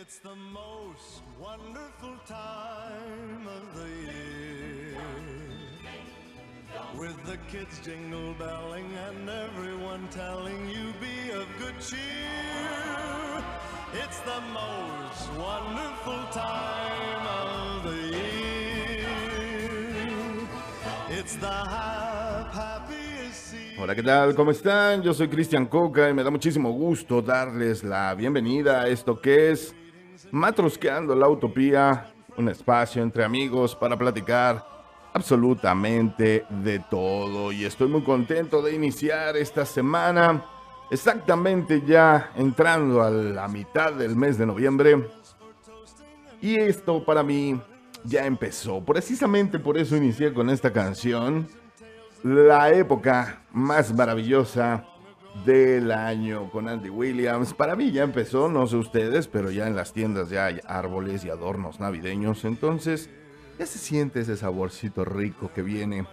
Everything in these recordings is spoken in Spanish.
It's the most wonderful time of the year. With the kids jingle belling and everyone telling you be of good cheer. It's the most wonderful time of the year. It's the hap- happiest season. Hola, ¿qué tal? ¿Cómo están? Yo soy Cristian Coca y me da muchísimo gusto darles la bienvenida a esto que es Matrosqueando la Utopía, un espacio entre amigos para platicar absolutamente de todo. Y estoy muy contento de iniciar esta semana, exactamente ya entrando a la mitad del mes de noviembre. Y esto para mí ya empezó. Precisamente por eso inicié con esta canción la época más maravillosa del año con Andy Williams. Para mí ya empezó, no sé ustedes, pero ya en las tiendas ya hay árboles y adornos navideños. Entonces ya se siente ese saborcito rico que viene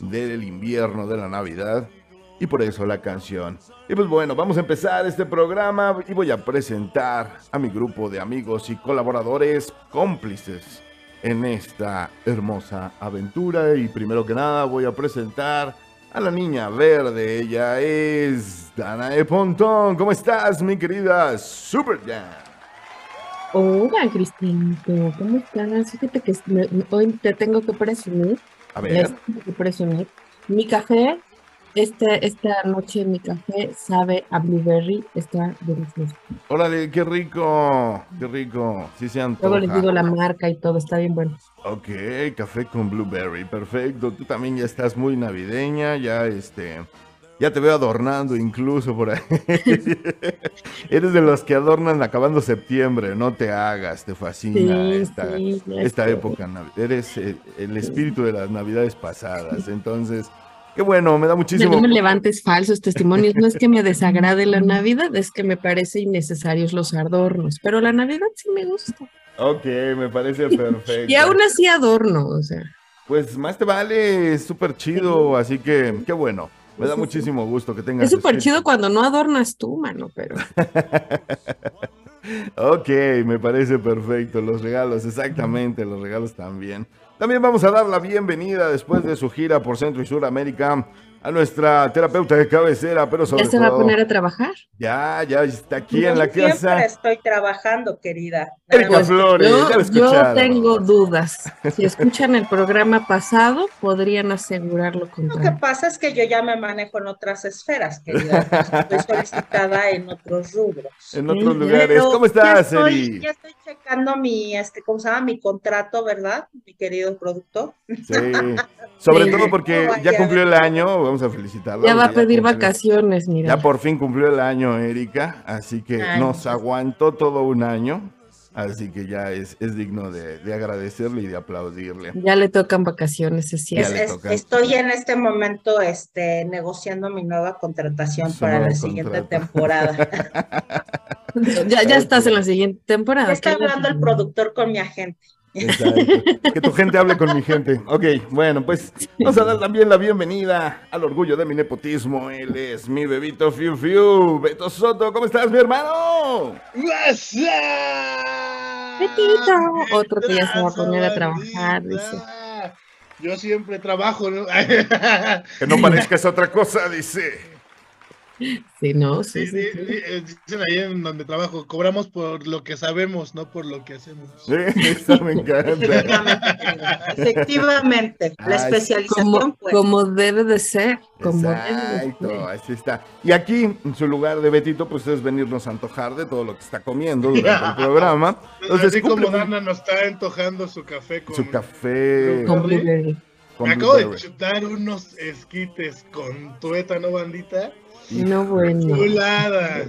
del invierno, de la Navidad. Y por eso la canción. Y pues bueno, vamos a empezar este programa y voy a presentar a mi grupo de amigos y colaboradores cómplices en esta hermosa aventura. Y primero que nada voy a presentar a la niña verde. Ella es Danae Pontón. ¿Cómo estás, mi querida Super Dan? Hola, Cristianito, ¿cómo estás? Fíjate que me- hoy te tengo que presumir, A les ver, tengo que presumir, mi café, este, esta noche mi café sabe a blueberry, está delicioso. órale, qué rico, qué rico. Sí se Luego les digo antoja. la marca y todo, está bien bueno. Ok, café con blueberry, perfecto. Tú también ya estás muy navideña, ya este, ya te veo adornando incluso por ahí. Eres de los que adornan acabando septiembre, no te hagas, te fascina Sí, esta, sí, esta época. Eres eh, el espíritu de las navidades pasadas, entonces, qué bueno, me da muchísimo. No me levantes falsos testimonios, no es que me desagrade la Navidad, es que me parece innecesarios los adornos, pero la Navidad sí me gusta. Ok, me parece perfecto. Y aún así adorno, o sea. Pues más te vale, es súper chido, así que qué bueno. Me da muchísimo gusto que tengas. Es súper espíritu. chido cuando no adornas tú, mano, pero... Ok, me parece perfecto. Los regalos, exactamente, los regalos también. También vamos a dar la bienvenida después de su gira por Centro y Suramérica a nuestra terapeuta de cabecera, pero sobre ¿Ya se va a poner a trabajar? ya, ya está aquí Yo en la siempre casa. estoy trabajando, querida. Erika. Flores, ya Yo, yo tengo dudas. Si escuchan el programa pasado, podrían asegurar lo Lo que pasa es que yo ya me manejo en otras esferas, querida. Estoy solicitada en otros rubros. En otros lugares. Pero ¿Cómo ya estás, estoy, Eri? ya estoy checando mi, este, ¿cómo se llama? Mi contrato, ¿verdad? Mi querido productor. Sí. Sobre Sí. todo porque No ya cumplió el año, vamos a felicitarla. Ya va a pedir cumplió- vacaciones, mira. Ya por fin cumplió el año, Erika, así que Ay, nos aguantó todo un año, así que ya es, es digno de, de agradecerle y de aplaudirle. Ya le tocan vacaciones, es cierto. Es- estoy en este momento este, negociando mi nueva contratación Su para la siguiente temporada. Ya, ya estás en la siguiente temporada. Ya está hablando el productor con mi agente. Exacto. Que tu gente hable con mi gente. Ok, bueno, pues vamos a dar también la bienvenida al orgullo de mi nepotismo. Él es mi bebito Fiu Fiu. Beto Soto, ¿cómo estás, mi hermano? Betito, otro que ya se va a poner a trabajar, dice. Yo siempre trabajo, ¿no? Que no parezcas otra cosa, dice. Sí, no, sí, Sí, sí. eh, Dicen ahí en donde trabajo, cobramos por lo que sabemos, no por lo que hacemos. Sí, eso me encanta. Efectivamente, la Ay, especialización, Como, pues. como debe de ser, como debe de Exacto, ser. así está. Y aquí, en su lugar de Betito, pues es venirnos a antojar de todo lo que está comiendo durante el programa. Entonces, Así como Dana nos está antojando su café con... su café Con blueberry. con Me acabo de chutar unos esquites con tuétano, bandita. No, bueno. Chulada.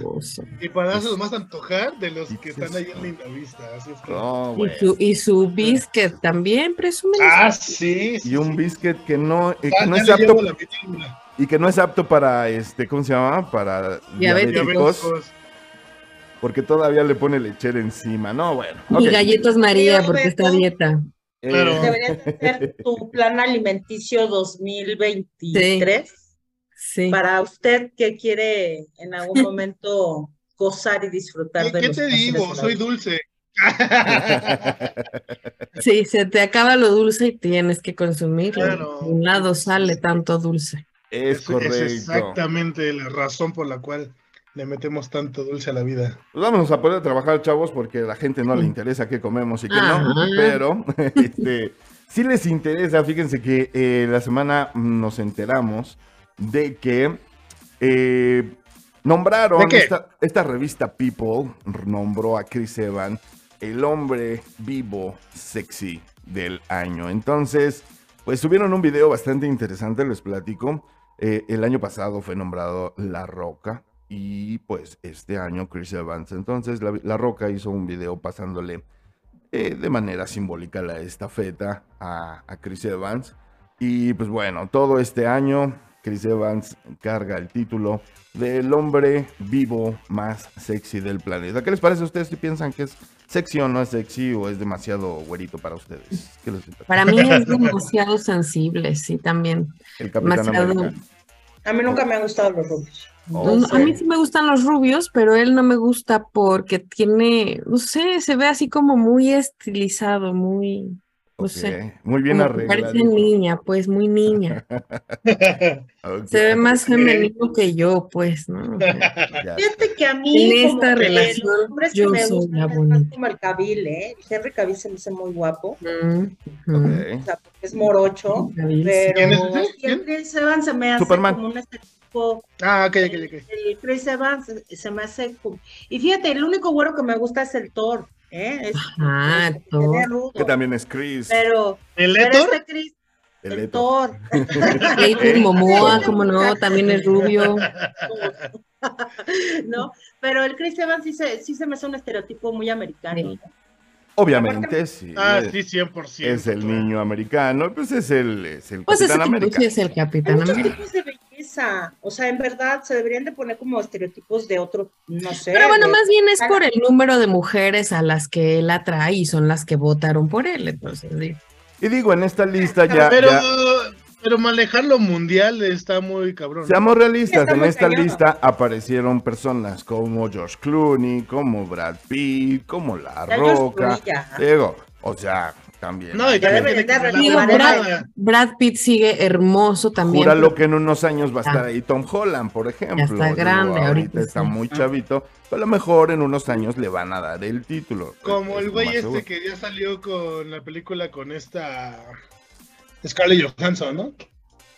Y para eso más antojar de los ¿Y que están ahí en Linda Vista. Así es que... No, Y su, y su biscuit también, presumen. Ah, sí. sí, Y un biscuit que no, eh, que Ya- no ya es apto la y que no es apto para este, ¿cómo se llama? Para Diabéticos. diabéticos, porque todavía le pone lechera encima. No, bueno. Y galletas María, porque está dieta. Eh, Claro. Deberías hacer tu plan alimenticio 2023 Sí. Para usted que quiere en algún momento gozar y disfrutar ¿Qué, de qué los te digo? Soy vida. dulce. Sí, se te acaba lo dulce y tienes que consumirlo. Claro. De un lado sale tanto dulce. Es Es, correcto. es exactamente la razón por la cual le metemos tanto dulce a la vida. Pues vamos a poder trabajar, chavos, porque a la gente no le interesa qué comemos y qué Ajá. no. Pero este, sí les interesa. Fíjense que eh, la semana nos enteramos de que eh, nombraron. Esta, esta revista People nombró a Chris Evans el hombre vivo sexy del año. Entonces, pues tuvieron un video bastante interesante, les platico. Eh, el año pasado fue nombrado La Roca y pues este año Chris Evans. Entonces La, La Roca hizo un video pasándole eh, de manera simbólica la estafeta a, a Chris Evans. Y pues bueno, todo este año Chris Evans carga el título del hombre vivo más sexy del planeta. ¿Qué les parece a ustedes si piensan que es sexy o no es sexy o es demasiado güerito para ustedes? ¿Qué les parece? Para mí es demasiado sensible, sí, también. El Capitán demasiado-. A mí nunca me han gustado los rubios. Oh, No, a mí sí me gustan los rubios, pero él no me gusta porque tiene, no sé, se ve así como muy estilizado, muy, no sé, Ok, Muy bien arreglado. parece niña, pues muy niña. Se ve más femenino que yo, pues, ¿no? O sea, ya. Fíjate que a mí En como esta que relación, los hombres que yo me soy la bonita. como el Cavill, ¿eh? Henry Cavill se me hace muy guapo, mm, Ok. ujú. o sea, porque es morocho, Cavill, pero ¿Quién es Chris Evans se me hace Superman. como un estereotipo ah, ok, ok, ok. el Chris Evans se me hace como... Y fíjate, el único güero que me gusta es el Thor, ¿eh? Es, Ajá, es- Thor. ve rudo, Que también es Chris. Pero, ¿El pero este Chris, el el. Thor, Jason Momoa, como no, también es rubio. ¿no? Pero el Chris Evans sí se, sí se me hace un estereotipo muy americano. Sí. ¿no? Obviamente, sí. Ah, es- sí, 100%. Es el niño americano, pues es el, es el Pues ese Capitán tipo América. sí es el Hay Capitán muchos América. tipos de o sea, en verdad se deberían de poner como estereotipos de otro, no sé. Pero bueno, de- más bien es por el número de mujeres a las que él atrae y son las que votaron por él. Entonces, digo, Y digo, en esta lista ya, pero, ya- pero manejarlo mundial está muy cabrón. seamos realistas, en esta lista aparecieron personas como George Clooney, como Brad Pitt, como La Ya Roca. Digo, o sea, también. No, y Ya también debe tiene de que ser Digo, la Brad, Pitt sigue hermoso también. Júralo que en unos años va a estar Ah. ahí Tom Holland, por ejemplo. está Digo, grande, ahorita está sí. muy chavito, pero a lo mejor en unos años le van a dar el título. Como Es el güey este seguro. que ya salió con la película con esta Scarlett Johansson, ¿no?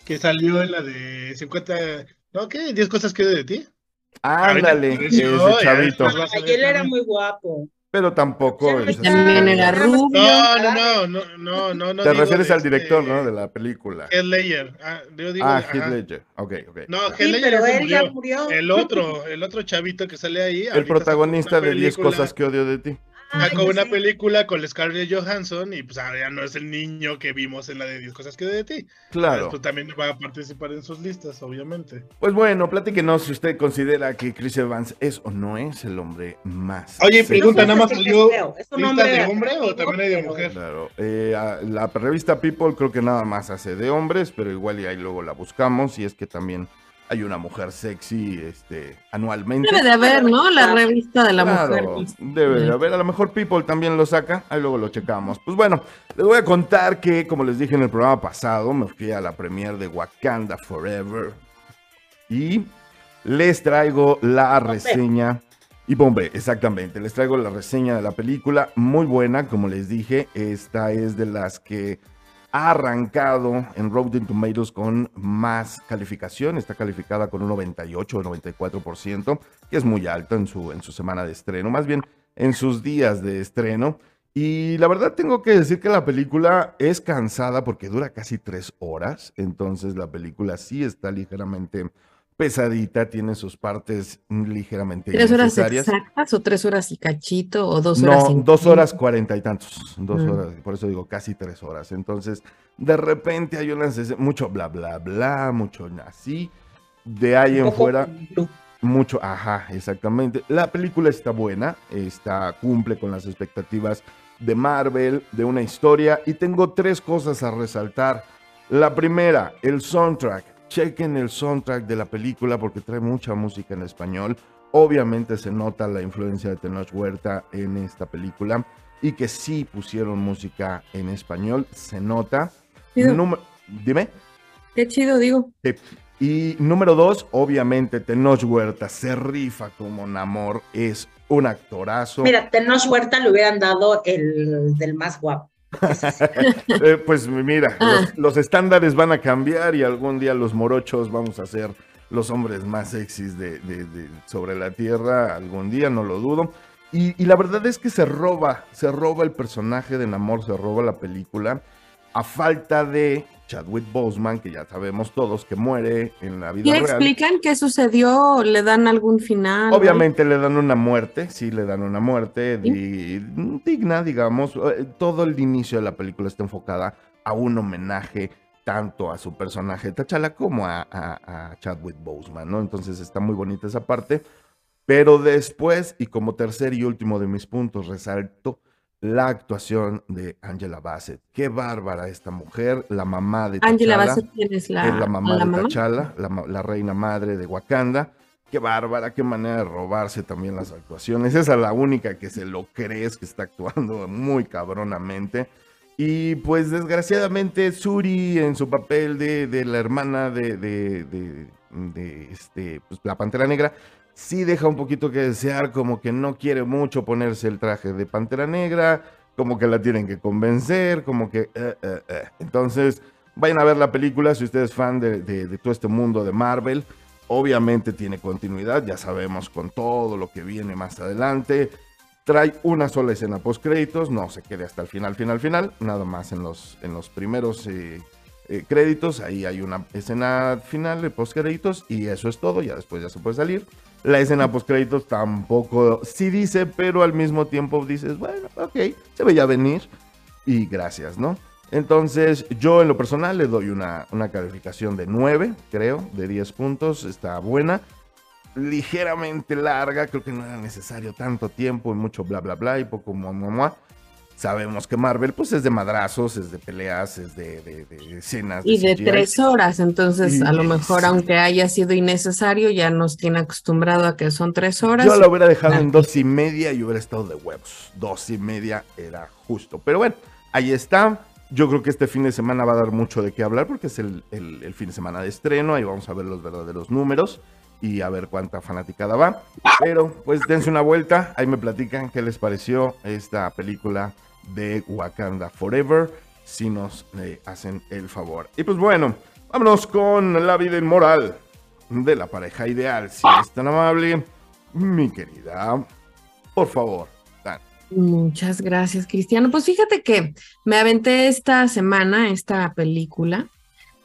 Que salió en la de 50, ¿no? ¿Qué? 10 cosas que de ti. Ándale, ese chavito. después va a Ay, salir él era muy guapo. Pero tampoco Ya es así. También era rubio. No, no, no, no, no, no, no. Te digo refieres al director, este ¿no? De la película. Heath Ledger. Ah, yo digo, Ah. Heath Ledger. Ok, ok. No. Heath Ledger ya murió. El otro, el otro chavito que sale ahí. El protagonista de 10 película- cosas que odio de ti. Sacó Ay, una sí. película con la Scarlett Johansson y pues ahora ya no es el niño que vimos en la de 10 cosas que de ti. Claro. Tú también va a participar en sus listas, obviamente. Pues bueno, platíquenos si usted considera que Chris Evans es o no es el hombre más. Oye, sexy. pregunta, nada más salió feo, es un lista hombre de hombre o también hay de mujer. Claro, eh, a- la revista People creo que nada más hace de hombres, pero igual y ahí luego la buscamos y es que también hay una mujer sexy este, anualmente. Debe de haber, ¿no? La revista de la Claro, mujer. debe de haber. A lo mejor People también lo saca. Ahí luego lo checamos. Pues bueno, les voy a contar que, como les dije en el programa pasado, me fui a la premiere de Wakanda Forever. Y les traigo la reseña. Y Bombe, exactamente. Les traigo la reseña de la película. Muy buena, como les dije. Esta es de las que ha arrancado en Rotten Tomatoes con más calificación. Está calificada con un 98 o 94%, que es muy alto en su, en su semana de estreno, más bien en sus días de estreno. Y la verdad tengo que decir que la película es cansada porque dura casi tres horas. Entonces la película sí está ligeramente pesadita, tiene sus partes ligeramente ¿Tres horas exactas o tres horas y cachito o dos horas? No, dos horas cuarenta y tantos. Dos Mm. horas, por eso digo casi tres horas. Entonces, de repente hay escenas- mucho bla bla bla, mucho así. De ahí en fuera, mucho, ajá, exactamente. La película está buena, está, cumple con las expectativas de Marvel, de una historia, y tengo tres cosas a resaltar. La primera, el soundtrack. Chequen el soundtrack de la película porque trae mucha música en español, Obviamente se nota la influencia de Tenoch Huerta en esta película y que sí pusieron música en español, se nota. Número- Dime. Qué chido, digo. Sí. Y número dos, obviamente Tenoch Huerta se rifa como Namor, es un actorazo. Mira, Tenoch Huerta le hubieran dado el del más guapo. Eh, pues mira, Ah. los, los estándares van a cambiar y algún día los morochos vamos a ser los hombres más sexys de, de- de- sobre la tierra, algún día, no lo dudo. Y, y la verdad es que se roba, se roba el personaje de Namor, se roba la película, a falta de Chadwick Boseman, que ya sabemos todos que muere en la vida ¿Le real. explican qué sucedió? ¿Le dan algún final? Obviamente le dan una muerte, sí, le dan una muerte di- digna, digamos. Eh, Todo el inicio de la película está enfocada a un homenaje tanto a su personaje T'Challa como a, a- a Chadwick Boseman, ¿no? Entonces está muy bonita esa parte. Pero después, y como tercer y último de mis puntos, resalto la actuación de Angela Bassett. Qué bárbara esta mujer, la mamá de Angela T'Challa Bassett, ¿quién es la, es la mamá la de? T'Challa, la, la reina madre de Wakanda. Qué bárbara, qué manera de robarse también las actuaciones. Esa es la única que se lo crees que está actuando muy cabronamente. Y pues desgraciadamente Suri en su papel de, de la hermana de, de- de- de, este, pues, la Pantera Negra, sí deja un poquito que desear, como que no quiere mucho ponerse el traje de Pantera Negra, como que la tienen que convencer, como que... eh, eh, eh. Entonces, vayan a ver la película si usted es fan de, de- de todo este mundo de Marvel. Obviamente tiene continuidad, ya sabemos con todo lo que viene más adelante. Trae una sola escena post créditos, no se quede hasta el final, final, final, nada más en los, en los primeros créditos, ahí hay una escena final de post créditos y eso es todo, ya después ya se puede salir. La escena post créditos tampoco sí dice, pero al mismo tiempo dices, bueno, ok, se veía venir y gracias, ¿no? Entonces, yo en lo personal le doy una, una calificación de 9, creo, de 10 puntos, está buena. Ligeramente larga, creo que no era necesario tanto tiempo y mucho bla bla bla y poco mua, mua, mua. Sabemos que Marvel pues es de madrazos, es de peleas, es de, de- de escenas. Y de tres horas, entonces a lo mejor aunque haya sido innecesario, ya nos tiene acostumbrado a que son tres horas. Yo la hubiera dejado en Ah. dos y media y hubiera estado de huevos. Dos y media era justo. Pero bueno, ahí está. Yo creo que este fin de semana va a dar mucho de qué hablar porque es el, el- el fin de semana de estreno. Ahí vamos a ver los verdaderos números y a ver cuánta fanaticada va. Pero pues dense una vuelta. Ahí me platican qué les pareció esta película de Wakanda Forever. Si nos eh, hacen el favor. Y pues bueno, vámonos con la vida inmoral de la pareja ideal. Si es tan amable, mi querida, por favor. Muchas gracias, Cristiano. Pues fíjate que me aventé esta semana esta película,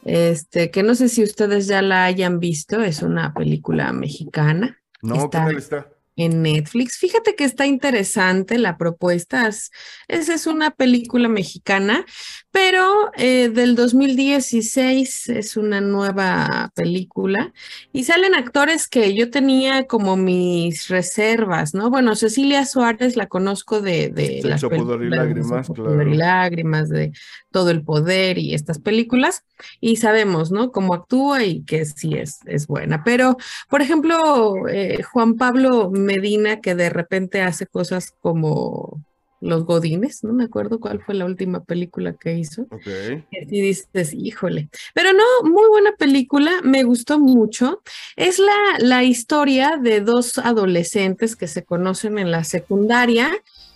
este, que no sé si ustedes ya la hayan visto, es una película mexicana No, ¿qué Está- tal está? En Netflix. Fíjate que está interesante la propuesta. Es, esa es una película mexicana, pero eh, del 2016 es una nueva película y salen actores que yo tenía como mis reservas, ¿no? Bueno, Cecilia Suárez la conozco de, de las y de lágrimas, Sexo, claro. Pudor y lágrimas, de todo el poder y estas películas y sabemos, ¿no? Cómo actúa y que sí es, es buena. Pero, por ejemplo, eh, Juan Pablo Medina, que de repente hace cosas como Los Godines, no me acuerdo cuál fue la última película que hizo. Sí dices, híjole. Pero no, muy buena película, me gustó mucho. Es la, la historia de dos adolescentes que se conocen en la secundaria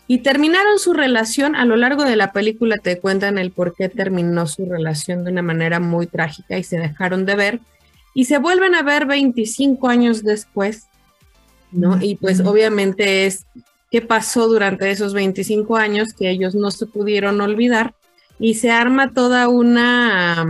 y terminaron su relación. A lo largo de la película te cuentan el por qué terminó su relación de una manera muy trágica y se dejaron de ver. Y se vuelven a ver 25 años después, ¿no? Y pues obviamente es qué pasó durante esos 25 años que ellos no se pudieron olvidar y se arma toda una,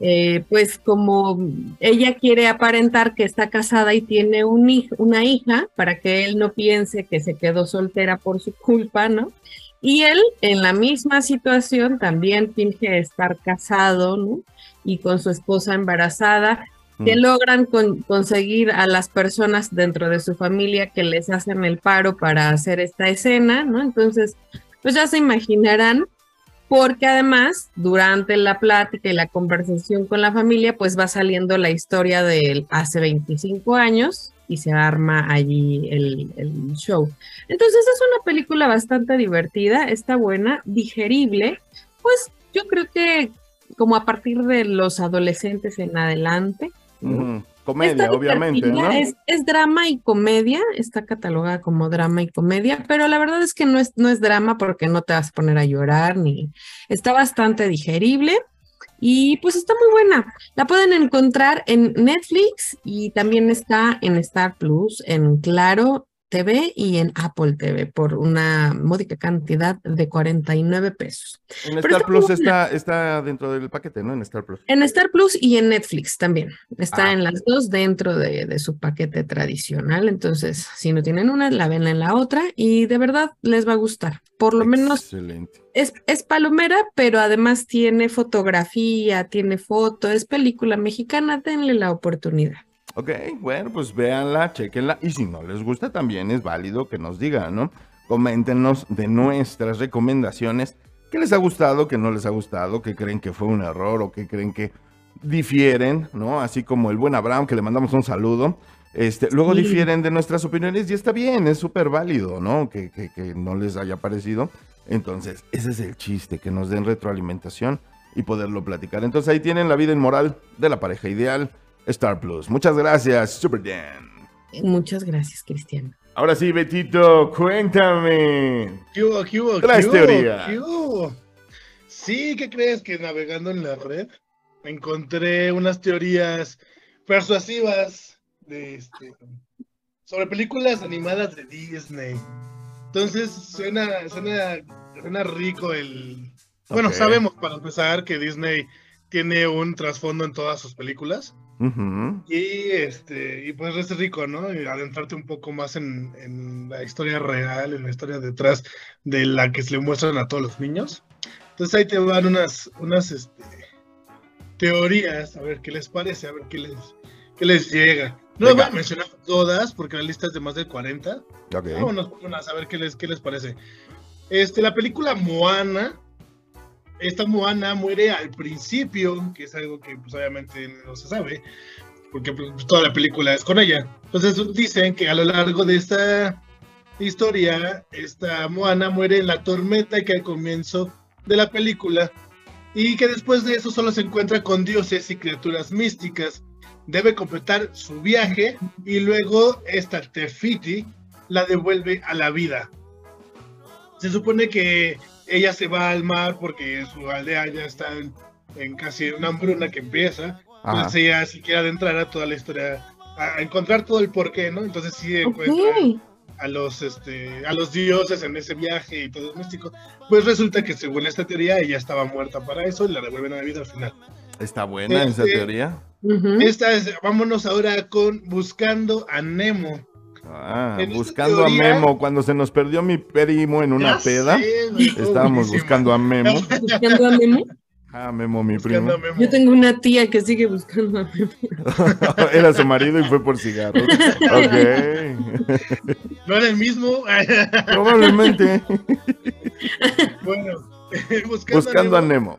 eh, pues como ella quiere aparentar que está casada y tiene un una hija para que él no piense que se quedó soltera por su culpa, ¿no? Y él en la misma situación también finge estar casado, ¿no? Y con su esposa embarazada, que logran con- conseguir a las personas dentro de su familia que les hacen el paro para hacer esta escena, ¿no? Entonces, pues ya se imaginarán, porque además, durante la plática y la conversación con la familia, pues va saliendo la historia de él hace 25 años, y se arma allí el, el show. Entonces es una película bastante divertida, está buena, digerible, pues yo creo que como a partir de los adolescentes en adelante. Comedia, obviamente, ¿no? Es, es drama y comedia, está catalogada como drama y comedia, pero la verdad es que no es, no es drama porque no te vas a poner a llorar, ni está bastante digerible y pues está muy buena. La pueden encontrar en Netflix y también está en Star Plus, en Claro TV y en Apple TV por una módica cantidad de 49 pesos. En Star Plus está, está dentro del paquete, ¿no? En Star Plus. En Star Plus y en Netflix también. Está Ah. en las dos dentro de, de su paquete tradicional. Entonces, si no tienen una, la ven en la otra y de verdad les va a gustar. Por lo menos es, es palomera, pero además tiene fotografía, tiene foto, es película mexicana, denle la oportunidad. Ok, bueno, pues véanla, chequenla. Y si no les gusta, también es válido que nos digan, ¿no? Coméntenos de nuestras recomendaciones. ¿Qué les ha gustado, qué no les ha gustado? ¿Qué creen que fue un error o qué creen que difieren, ¿no? Así como el buen Abraham, que le mandamos un saludo. Este, luego Sí. difieren de nuestras opiniones y está bien, es súper válido, ¿no? Que, que- que no les haya parecido. Entonces, ese es el chiste, que nos den retroalimentación y poderlo platicar. Entonces ahí tienen la vida inmoral de la pareja ideal, Star Plus. Muchas gracias, Super Dan. Muchas gracias, Cristian. Ahora sí, Betito, cuéntame. ¿Qué hubo, qué hubo, Traes qué hubo, teoría. qué hubo? Sí, ¿qué crees? Que navegando en la red encontré unas teorías persuasivas de este, sobre películas animadas de Disney. Entonces suena, suena, suena rico el... Bueno, sabemos para empezar que Disney tiene un trasfondo en todas sus películas. Y este, y pues es rico, ¿no? Y adentrarte un poco más en, en la historia real, en la historia detrás de la que se le muestran a todos los niños. Entonces ahí te van unas, unas este, teorías, a ver qué les parece, a ver qué les, qué les llega. No las voy Venga. a mencionar todas porque la lista es de más de 40. Ok. Vámonos unas, a ver qué les, qué les parece. Este, la película Moana, esta Moana muere al principio, que es algo que pues obviamente no se sabe, porque pues, toda la película es con ella. Entonces dicen que a lo largo de esta historia, esta Moana muere en la tormenta que al comienzo de la película y que después de eso solo se encuentra con dioses y criaturas místicas. Debe completar su viaje y luego esta Tefiti la devuelve a la vida. Se supone que ella se va al mar porque su aldea ya está en, en casi una hambruna que empieza. Ajá. Entonces ella si quiere adentrar a toda la historia, a encontrar todo el porqué, ¿no? Entonces sí encuentra a los este a los dioses en ese viaje y todo místico. Pues resulta que según esta teoría ella estaba muerta para eso y la devuelven a la vida al final. Está buena esa Este- teoría. Esta es, vámonos ahora con Buscando a Nemo. Ah, buscando teoría- a Memo. Cuando se nos perdió mi primo en una peda, sé, estábamos buscando a Memo. Buscando a Memo. Ah, Memo, mi primo. a Memo. Yo tengo una tía que sigue buscando a Memo. Era su marido y fue por cigarros. Ok. No era el mismo. Probablemente. bueno, buscando, Buscando a a Nemo. Nemo.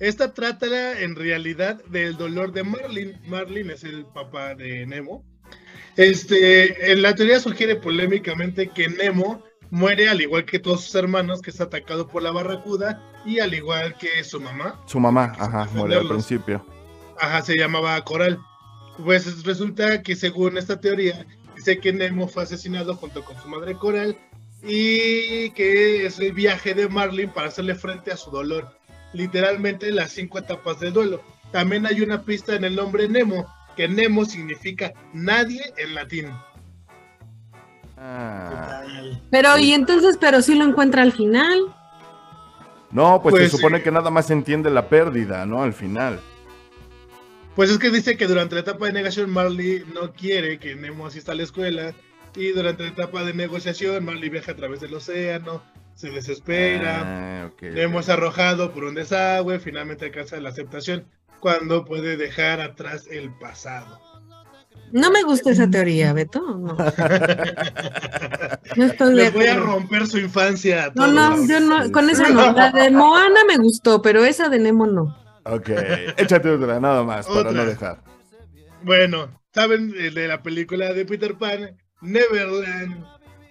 Esta trata en realidad del dolor de Marlin. Marlin es el papá de Nemo. Este, en la teoría sugiere polémicamente que Nemo muere al igual que todos sus hermanos, que es atacado por la barracuda, y al igual que su mamá, Su mamá, ajá, muere al principio. ajá, se llamaba Coral. Pues resulta que según esta teoría, dice que Nemo fue asesinado junto con su madre Coral y que es el viaje de Marlin para hacerle frente a su dolor. Literalmente las cinco etapas del duelo. También hay una pista en el nombre Nemo, que Nemo significa nadie en latín. Ah. Pero, y entonces, pero sí lo encuentra al final. No, pues, Pues, se supone sí. que nada más se entiende la pérdida, ¿no? Al final. Pues es que dice que durante la etapa de negación Marley no quiere que Nemo asista a la escuela y durante la etapa de negociación Marley viaja a través del océano, se desespera, Ah, Nemo es arrojado por un desagüe, finalmente alcanza la aceptación cuando puede dejar atrás el pasado. No me gusta esa teoría, Beto. No, no estoy de Les voy a acuerdo. romper su infancia. a No, todos. no, yo no, con esa no. La de Moana me gustó, pero esa de Nemo no. Ok, échate otra, nada más, para Otra. no dejar. Bueno, ¿saben el de la película de Peter Pan? Neverland,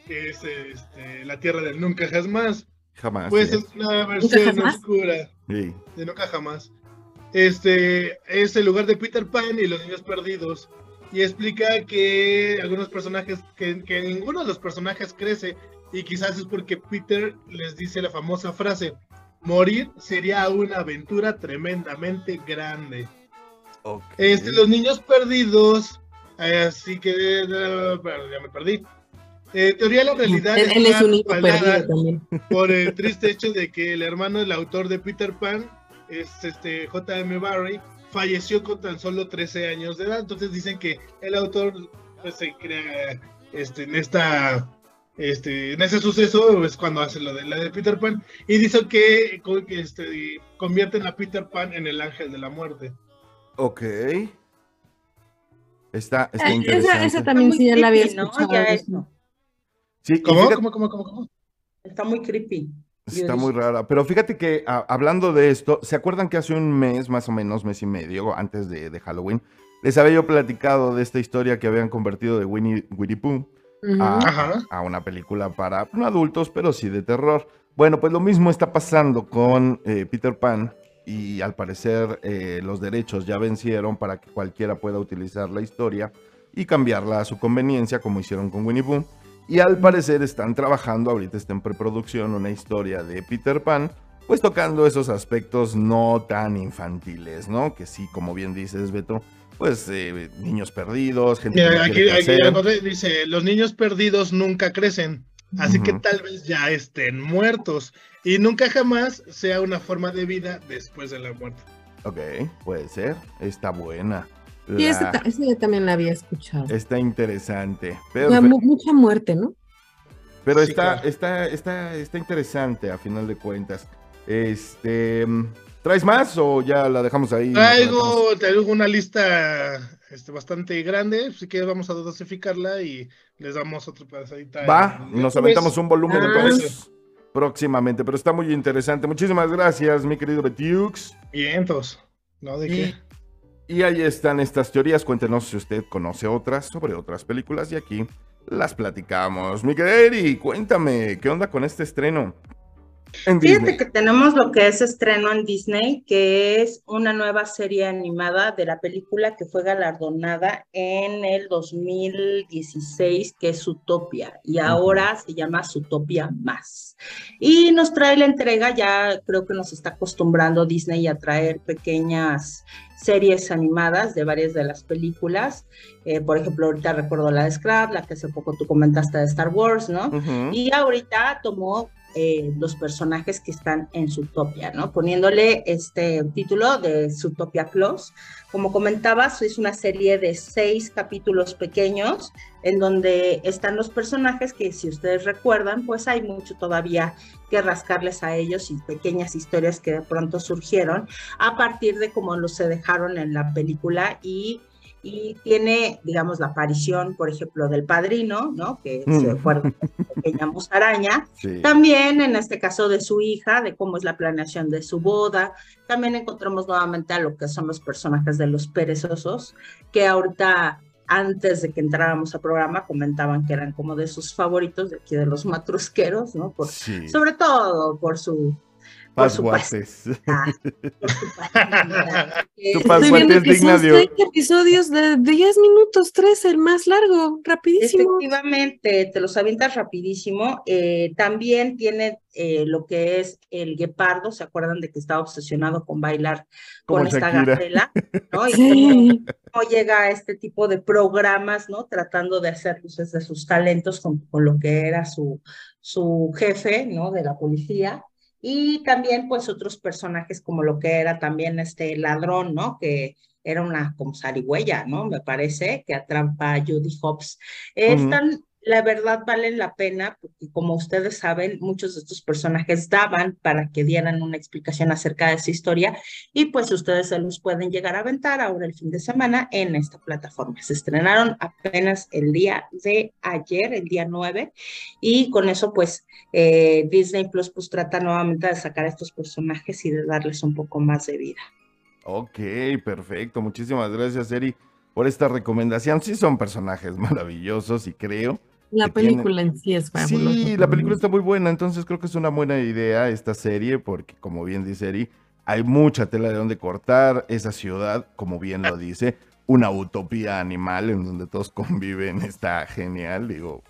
que es este, la tierra del nunca jamás. Jamás. Pues sí. es una versión oscura Sí. de nunca jamás. Este es el lugar de Peter Pan y los niños perdidos. Y explica que algunos personajes, que, que ninguno de los personajes crece. Y quizás es porque Peter les dice la famosa frase: Morir sería una aventura tremendamente grande. Este, los niños perdidos. eh, Así que. eh, ya me perdí. Eh, teoría de la realidad. Él, él es un perdido también. por el triste hecho de que el hermano del autor de Peter Pan, es este J.M. Barry, falleció con tan solo 13 años de edad. Entonces dicen que el autor pues, se crea este, en esta este, en ese suceso es cuando hace lo de la de Peter Pan y dice que, este, convierten a Peter Pan en el ángel de la muerte. Ok. Está, está Ah, interesante. Esa, esa también sí ya la había creepy, ¿no? escuchado. Ya eso. Sí, ¿Cómo? fíjate- ¿Cómo, cómo, cómo, cómo? Está muy creepy. Está muy rara. Pero fíjate que a- hablando de esto, ¿se acuerdan que hace un mes, más o menos, mes y medio, antes de, de Halloween, les había yo platicado de esta historia que habían convertido de Winnie, Winnie Pooh a una película para no adultos, pero sí de terror? Bueno, pues lo mismo está pasando con eh, Peter Pan y al parecer eh, los derechos ya vencieron para que cualquiera pueda utilizar la historia y cambiarla a su conveniencia, como hicieron con Winnie Pooh. Y al parecer están trabajando, ahorita está en preproducción, una historia de Peter Pan, pues tocando esos aspectos no tan infantiles, ¿no? Que sí, como bien dices, Beto, pues eh, niños perdidos, gente Mira, aquí, aquí dice, los niños perdidos nunca crecen, así que tal vez ya estén muertos y nunca jamás sea una forma de vida después de la muerte. Ok, puede ser, está buena. Y esa, La- ta- esa ya también la había escuchado. Está interesante. Pero, mucha muerte, ¿no? pero Sí, está, claro. está, está, está interesante a final de cuentas. Este, ¿traes más o ya la dejamos ahí? Traigo, traigo una lista este, bastante grande, así que vamos a dosificarla y les damos otro pedacito. Va, nos aventamos un volumen Ah. entonces próximamente, pero está muy interesante. Muchísimas gracias, mi querido Betiux. Vientos, ¿no? ¿De qué? Y ahí están estas teorías. Cuéntenos si usted conoce otras sobre otras películas y aquí las platicamos. Mi querido Eri, cuéntame, ¿qué onda con este estreno? En Fíjate Disney. que tenemos lo que es estreno en Disney, que es una nueva serie animada de la película que fue galardonada en el 2016, que es Zootopia, y ahora se llama Zootopia Más. Y nos trae la entrega, ya creo que nos está acostumbrando Disney a traer pequeñas series animadas de varias de las películas. Eh, por ejemplo, ahorita recuerdo la de Scrap, la que hace poco tú comentaste de Star Wars, ¿no? Y ahorita tomó eh, los personajes que están en Zootopia, ¿no? Poniéndole este título de Zootopia Plus. Como comentabas, es una serie de seis capítulos pequeños en donde están los personajes que si ustedes recuerdan, pues hay mucho todavía que rascarles a ellos y pequeñas historias que de pronto surgieron a partir de cómo los se dejaron en la película y y tiene, digamos, la aparición, por ejemplo, del padrino, ¿no? Que se Mm. fue una pequeña musaraña. Sí. También en este caso de su hija, de cómo es la planeación de su boda. También encontramos nuevamente a lo que son los personajes de los perezosos, que ahorita, antes de que entráramos al programa, comentaban que eran como de sus favoritos de aquí de los matrusqueros, ¿no? Por, Sí. Sobre todo por su... Su pasta. Eh, Tu Estoy Pascual viendo es que digna son de- episodios de 10 minutos, 13, el más largo, rapidísimo. Efectivamente, te los avientas rapidísimo. Eh, también tiene eh, lo que es el guepardo, ¿se acuerdan de que estaba obsesionado con bailar Como con esta gacela? ¿no? Y Sí. cómo llega a este tipo de programas, ¿no? Tratando de hacer luces de sus talentos con, con lo que era su, su jefe, ¿no? De la policía. Y también, pues, otros personajes como lo que era también este ladrón, ¿no? Que era una como zarigüeya, ¿no? Me parece, que atrapa a Judy Hobbs. Están, la verdad, valen la pena, porque como ustedes saben, muchos de estos personajes daban para que dieran una explicación acerca de su historia y pues ustedes se los pueden llegar a aventar ahora el fin de semana en esta plataforma. Se estrenaron apenas el día de ayer, el día 9, y con eso pues eh, Disney Plus pues trata nuevamente de sacar a estos personajes y de darles un poco más de vida. Ok, perfecto. Muchísimas gracias, Eri. por esta recomendación. Sí son personajes maravillosos y creo. La película en sí es fabulosa. Sí, la película está muy buena, entonces creo que es una buena idea esta serie porque como bien dice Eri, hay mucha tela de donde cortar. Esa ciudad, como bien lo dice, una utopía animal en donde todos conviven, está genial, digo,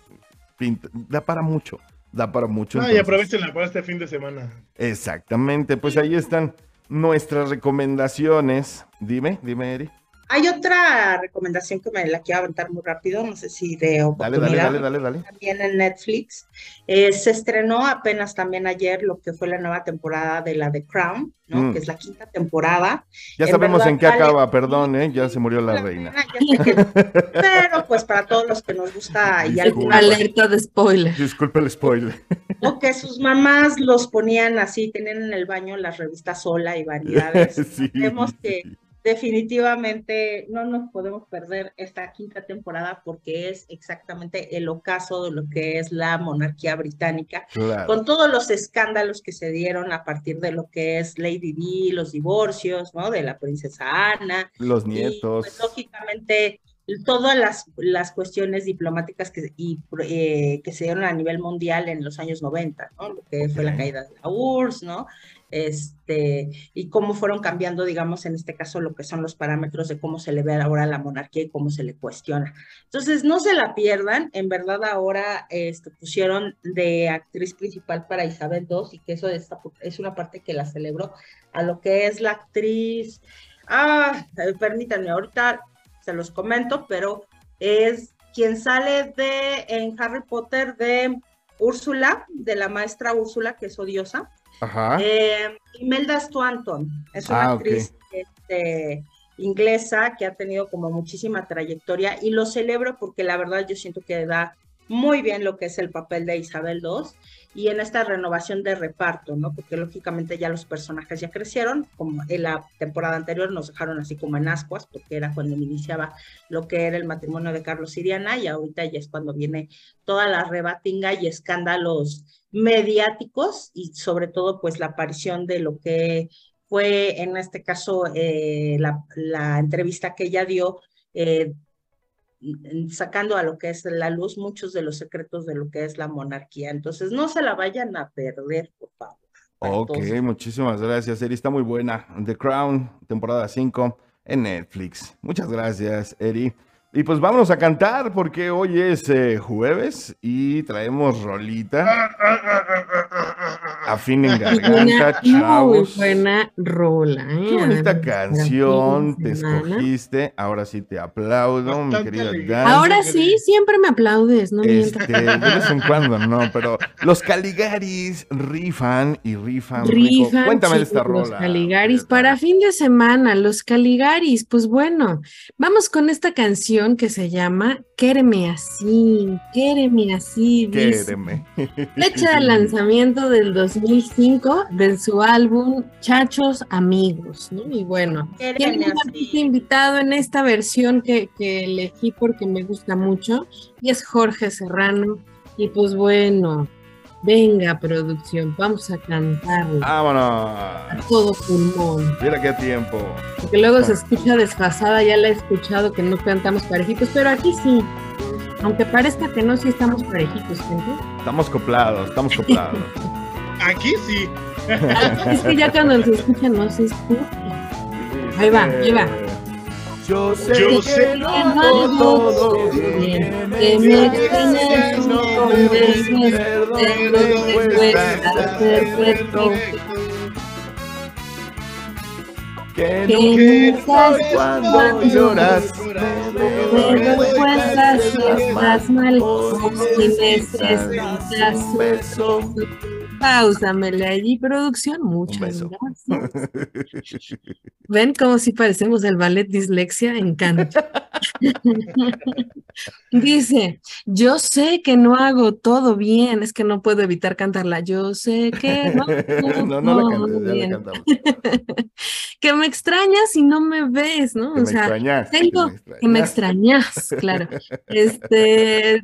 pinta- da para mucho, da para mucho. Ah, y aprovechenla para este fin de semana. Exactamente, pues ahí están nuestras recomendaciones. Dime, dime Eri. Hay otra recomendación que me la quiero aventar muy rápido, no sé si de Dale, oportunidad. dale, dale, dale, dale. También en Netflix. Eh, se estrenó apenas también ayer lo que fue la nueva temporada de la The Crown, ¿no? Mm. Que es la quinta temporada. Ya En sabemos verdad en qué acaba, perdón, ¿eh? ya se murió la La reina. pero pues para todos los que nos gusta y alguna Alerta de spoiler. Disculpe el spoiler. o que sus mamás los ponían así, tenían en el baño las revistas Sola y variedades. Sí. Vemos que definitivamente no nos podemos perder esta quinta temporada porque es exactamente el ocaso de lo que es la monarquía británica, Claro. con todos los escándalos que se dieron a partir de lo que es Lady Di, los divorcios, ¿no? De la princesa Ana, Los y, nietos. pues, lógicamente, todas las, las cuestiones diplomáticas que, y, eh, que se dieron a nivel mundial en los años 90, ¿no? Lo que fue la caída de la URSS, ¿no? Este, y cómo fueron cambiando, digamos, en este caso, lo que son los parámetros de cómo se le ve ahora la monarquía y cómo se le cuestiona. Entonces, no se la pierdan, en verdad ahora este, pusieron de actriz principal para Isabel II y que eso es, es una parte que la celebró a lo que es la actriz, ah, eh, permítanme, ahorita se los comento, pero es quien sale de en Harry Potter de Úrsula, de la maestra Úrsula, que es odiosa. Ajá. Eh, Imelda Stanton es una Ah, actriz este, inglesa que ha tenido como muchísima trayectoria y lo celebro porque la verdad yo siento que da muy bien lo que es el papel de Isabel II y en esta renovación de reparto, ¿no? Porque lógicamente ya los personajes ya crecieron, como en la temporada anterior nos dejaron así como en ascuas, porque era cuando iniciaba lo que era el matrimonio de Carlos y Diana y ahorita ya es cuando viene toda la rebatinga y escándalos mediáticos y sobre todo pues la aparición de lo que fue en este caso eh, la, la, entrevista que ella dio eh, sacando a lo que es la luz muchos de los secretos de lo que es la monarquía. Entonces no se la vayan a perder, por favor. Ok, Entonces, muchísimas gracias, Eri. Está muy buena. The Crown, temporada 5 en Netflix. Muchas gracias, Eri. Y pues vámonos a cantar porque hoy es eh, jueves y traemos rolita. Afinen garganta, muy chavos. buena rola. ¿eh? Qué bonita canción te escogiste. Ahora sí te aplaudo, mi querida. Dan. Ahora sí, siempre me aplaudes, no Este, mientas. de vez en cuando, no, pero los Caligaris rifan y rifan. rico. Rifan, Cuéntame de esta rola. Los Caligaris para fin de semana, los Caligaris, pues bueno, vamos con esta canción que se llama Quéreme así, quéreme así. Quéreme. Fecha de lanzamiento del 2005 de su álbum Chachos Amigos, ¿no? Y bueno, Quéreme tiene un así. artista invitado en esta versión que, que elegí porque me gusta mucho y es Jorge Serrano. Y pues bueno, venga producción, vamos a cantarlo a Vámonos. todo pulmón. Mira qué tiempo. Porque luego se escucha desfasada, ya la he escuchado que no cantamos parejitos, pero aquí sí. Aunque parezca que no, sí estamos parejitos, gente. Estamos coplados, estamos coplados. Aquí sí. Es que ya cuando se escucha no se escucha. Ahí va, ahí va. Yo sé Yo que sé que hago todo bien, que me me extrañas, extrañas, no me me ves, ves, perdón, perdón, me me cuesta cuesta ser perfecto. Que no sabes cuando lloras, Me vergüenza si estás mal si necesitas un beso. Pausamele allí, producción. Muchas gracias. ¿Ven cómo si parecemos el ballet dislexia? Encanto. Dice, yo sé que no hago todo bien, es que no puedo evitar cantarla. Yo sé que no, No, no la todo cantes, ya la bien. cantamos. que me extrañas y no me ves, ¿no? Que O me sea, extrañas. tengo que me extrañas, claro. Este,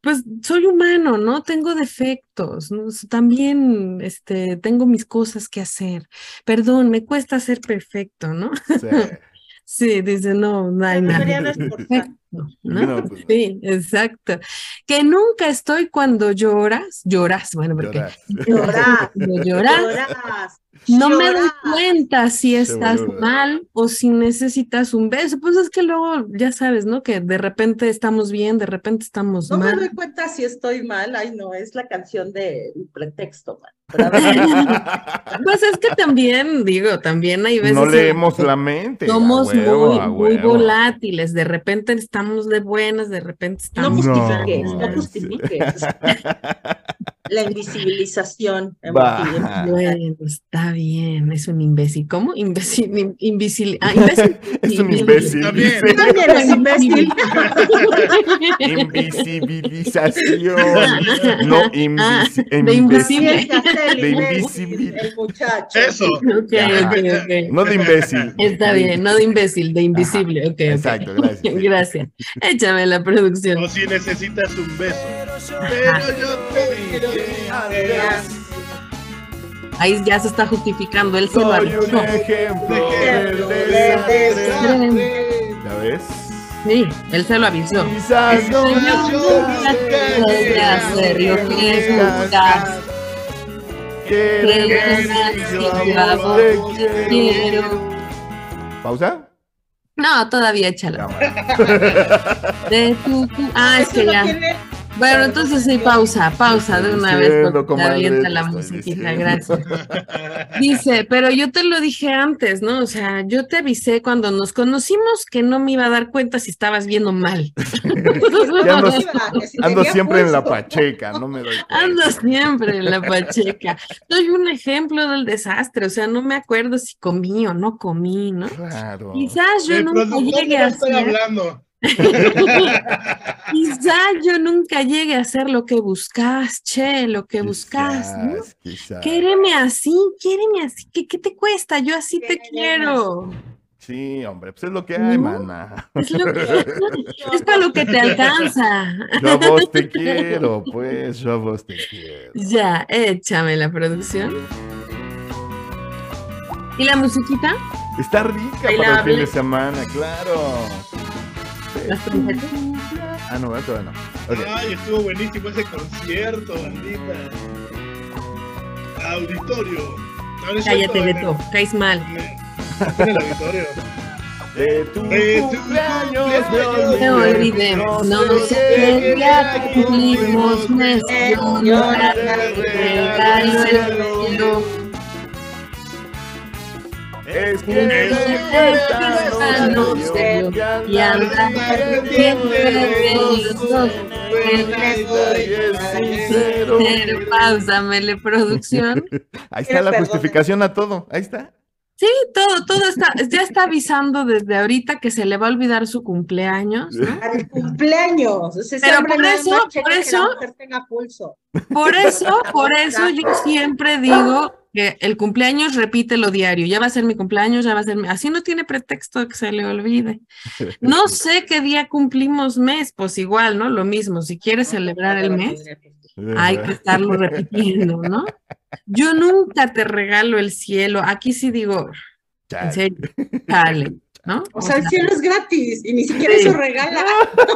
pues soy humano, ¿no? Tengo defectos, También, este, tengo mis cosas que hacer. Perdón, me cuesta ser perfecto, ¿no? Sí. Sí, dice, no, no hay nada. ¿no? No, pues no. Sí, exacto. Que nunca estoy cuando lloras, lloras, bueno, porque cuando lloras, lloras, no me doy cuenta si estás mal o si necesitas un beso. Pues es que luego, ya sabes, ¿no? Que de repente estamos bien, de repente estamos No me mal. doy cuenta si estoy mal. Ay, no, es la canción de El pretexto, man. Pues es que también, digo, también hay veces No leemos que la mente. Somos huevo, muy, muy volátiles, de repente estamos de buenas, de repente no estamos... justifiques, no, No. justifiques. La invisibilización. Bueno, está bien, es un imbécil. ¿Cómo? Imbécil, im- imbécil. Ah, imbécil. Es un imbécil. También. dice. También es imbécil. Invisibilización. No, invisi- de imbécil. invisible. De imbécil, invisible. el muchacho. Eso. No de imbécil. Está bien, no de imbécil, de invisible. Exacto, gracias. Gracias. Échame la producción. O si necesitas un beso. Pero yo te. Ahí ya se está justificando, él se lo Soy un avisó. ejemplo Ejemplo del de desastre. ¿Ya ves? Sí, él se lo avisó. Quizás no me. ¿Pausa? No, todavía échala. De tu cu- Ah, es que ya. tiene- Bueno, entonces sí, pausa, pausa de una vez porque avienta la musiquita, gracias. Dice, pero yo te lo dije antes, ¿no? O sea, yo te avisé cuando nos conocimos que no me iba a dar cuenta si estabas viendo mal. Ando, ando siempre en la pacheca, no me doy cuenta. Ando siempre en la pacheca. Soy un ejemplo del desastre, o sea, no me acuerdo si comí o no comí, ¿no? Claro. Quizás yo nunca llegue a estoy ser, hablando. quizás yo nunca llegue a hacer lo que buscas, che, lo que buscas, ¿no? Quizás. Quéreme así, quéreme así. ¿Qué, qué te cuesta? Yo así te quiero. Sí, hombre, pues es lo que hay, ¿No? mana. Es, lo que- es para lo que te alcanza. Yo a vos te quiero, pues, yo a vos te quiero. Ya, échame la producción. ¿Y la musiquita? Está rica para el fin de semana, claro. Las trompetas. Ah, no, todavía no. Ay, estuvo buenísimo ese concierto, bandita. Auditorio. No, Cállate, Beto, caes mal. El, auditorio. De tu De tu cumpleaños cumpleaños No olvidé, no cumplimos regalo el cielo. Es que Es no que cuesta, no no sé sé yo, qué y anda siempre de los dos. pausamele, producción. Ahí está la justificación a todo. Ahí está. Sí, todo, todo está, ya está avisando desde ahorita que se le va a olvidar su cumpleaños, ¿no? Al cumpleaños. Pero por eso, por eso- la mujer tenga pulso. Por eso, por eso yo siempre digo que el cumpleaños repítelo diario. Ya va a ser mi cumpleaños, ya va a ser mi... Así no tiene pretexto que se le olvide. No sé qué día cumplimos mes, pues igual, ¿no? Lo mismo, si quieres celebrar el mes, hay que estarlo repitiendo, ¿no? Yo nunca te regalo el cielo. Aquí sí digo, en Chale. serio, chale, ¿no? O sea, el cielo es gratis y ni siquiera Sí. eso regala.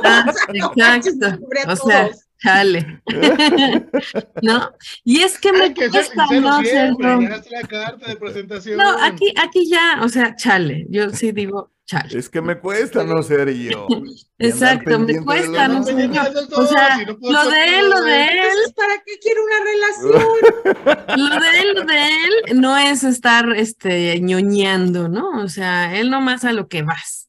Ah, exacto. nos cubre a O sea. Chale. ¿No? Y es que me Hay que ser cuesta no siempre. serlo. Llegaste la carta de presentación. No, aquí, aquí ya, o sea, chale. Yo sí digo chale. Es que me cuesta no ser yo. Exacto, me cuesta no ser yo. O sea, lo de él, lo de él, Entonces, ¿para qué quiere una relación? lo de él, lo de él no es estar este ñoñando, ¿no? O sea, él nomás a lo que vas.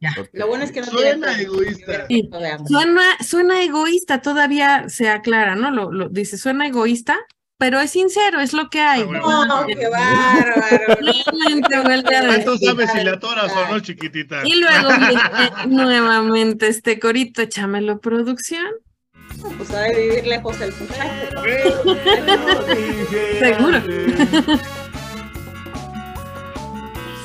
Ya. Lo bueno es que no Suena tiene egoísta. Sí. Suena, suena egoísta, todavía se aclara, ¿no? Lo, lo dice, suena egoísta, pero es sincero, es lo que hay. Ah, bueno. No, qué bárbaro. Nuevamente vuelve a Ah, Tú sabes si le atoras o no, chiquitita. Y luego nuevamente este corito, échamelo producción. Pues ha de vivir lejos el muchacho. Seguro.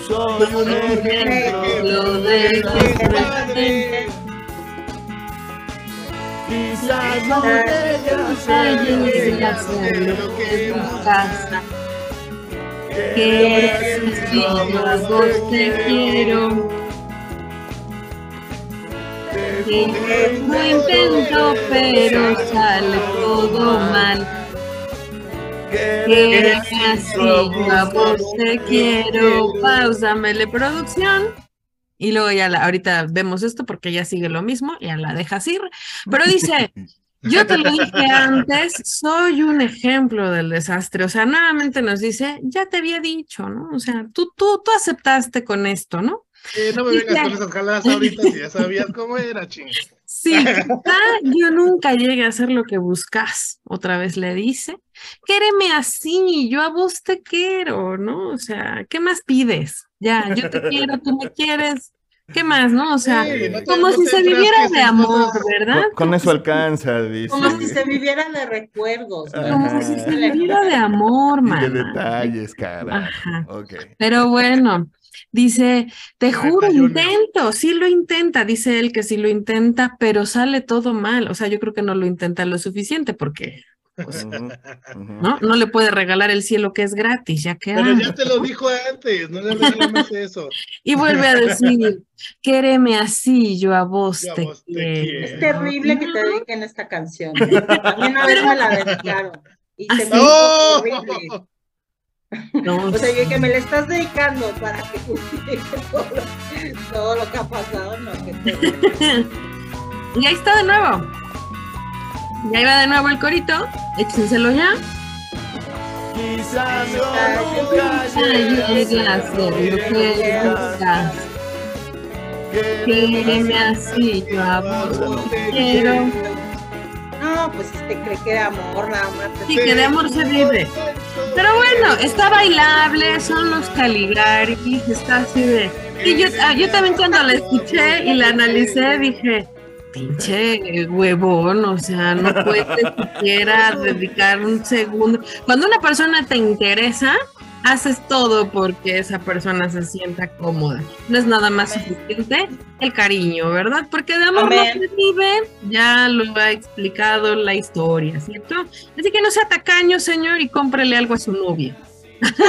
Soy un ejemplo de padre. Quizás no te de lo que pasa. Que eres como a vos te quiero. Y no intento, pero sale todo mal. Que así yo a vos te quiero. Pausa, mele producción. Y luego ya ahorita vemos esto porque ya sigue lo mismo, ya la dejas ir. Pero dice, yo te lo dije antes, soy un ejemplo del desastre. O sea, nuevamente nos dice, ya te había dicho, ¿no? O sea, tú, tú, tú aceptaste con esto, ¿no? Eh, no me vengas con esas jaladas ahorita si ya sabías cómo era, ching. Sí, quizá yo nunca llegue a hacer lo que buscas, otra vez le dice. Quéreme así, yo a vos te quiero, ¿no? O sea, ¿qué más pides? Ya, yo te quiero, tú me quieres. ¿Qué más, no? O sea, Sí, no te- como no si se viviera de amor, cosas- ¿verdad? Con, con eso alcanza, dice. Como si se viviera de recuerdos. ¿no? Como si se viviera de amor, Y de detalles, cara. Ajá. Ok. Pero bueno, dice, te juro, intento, sí lo intenta, dice él que sí lo intenta, pero sale todo mal. O sea, yo creo que no lo intenta lo suficiente porque, pues. ¿no? No le puede regalar el cielo que es gratis, ya que Pero ya te lo dijo antes, no le reclames eso. Y vuelve a decir, quéreme así, yo a vos Yo a te vos te quiero. quiero. Es terrible que te dediquen esta canción. A mí una vez me la dedicaron. Y horrible. No, O sea, yo que me la estás dedicando para que justifique todo, lo- todo lo que ha pasado, no, que terrible. Y ahí está de nuevo. Y ahí va de nuevo el corito. Échenselo ya. Quizás yo nunca Ay, llegué a hacer lo que buscas. A vos te quiero. No, pues este cree que de amor nada más. Sí, que de amor se vive. Pero bueno, está bailable, son los Caligari, está así de... Y yo, ah, yo también cuando la escuché y la analicé dije, pinche huevón, o sea, no puedes siquiera dedicar un segundo. Cuando una persona te interesa, haces todo porque esa persona se sienta cómoda. No es nada más suficiente el cariño, ¿verdad? Porque de amor no se vive, ya lo ha explicado la historia, ¿cierto? Así que no sea tacaño, señor, y cómprele algo a su novia. No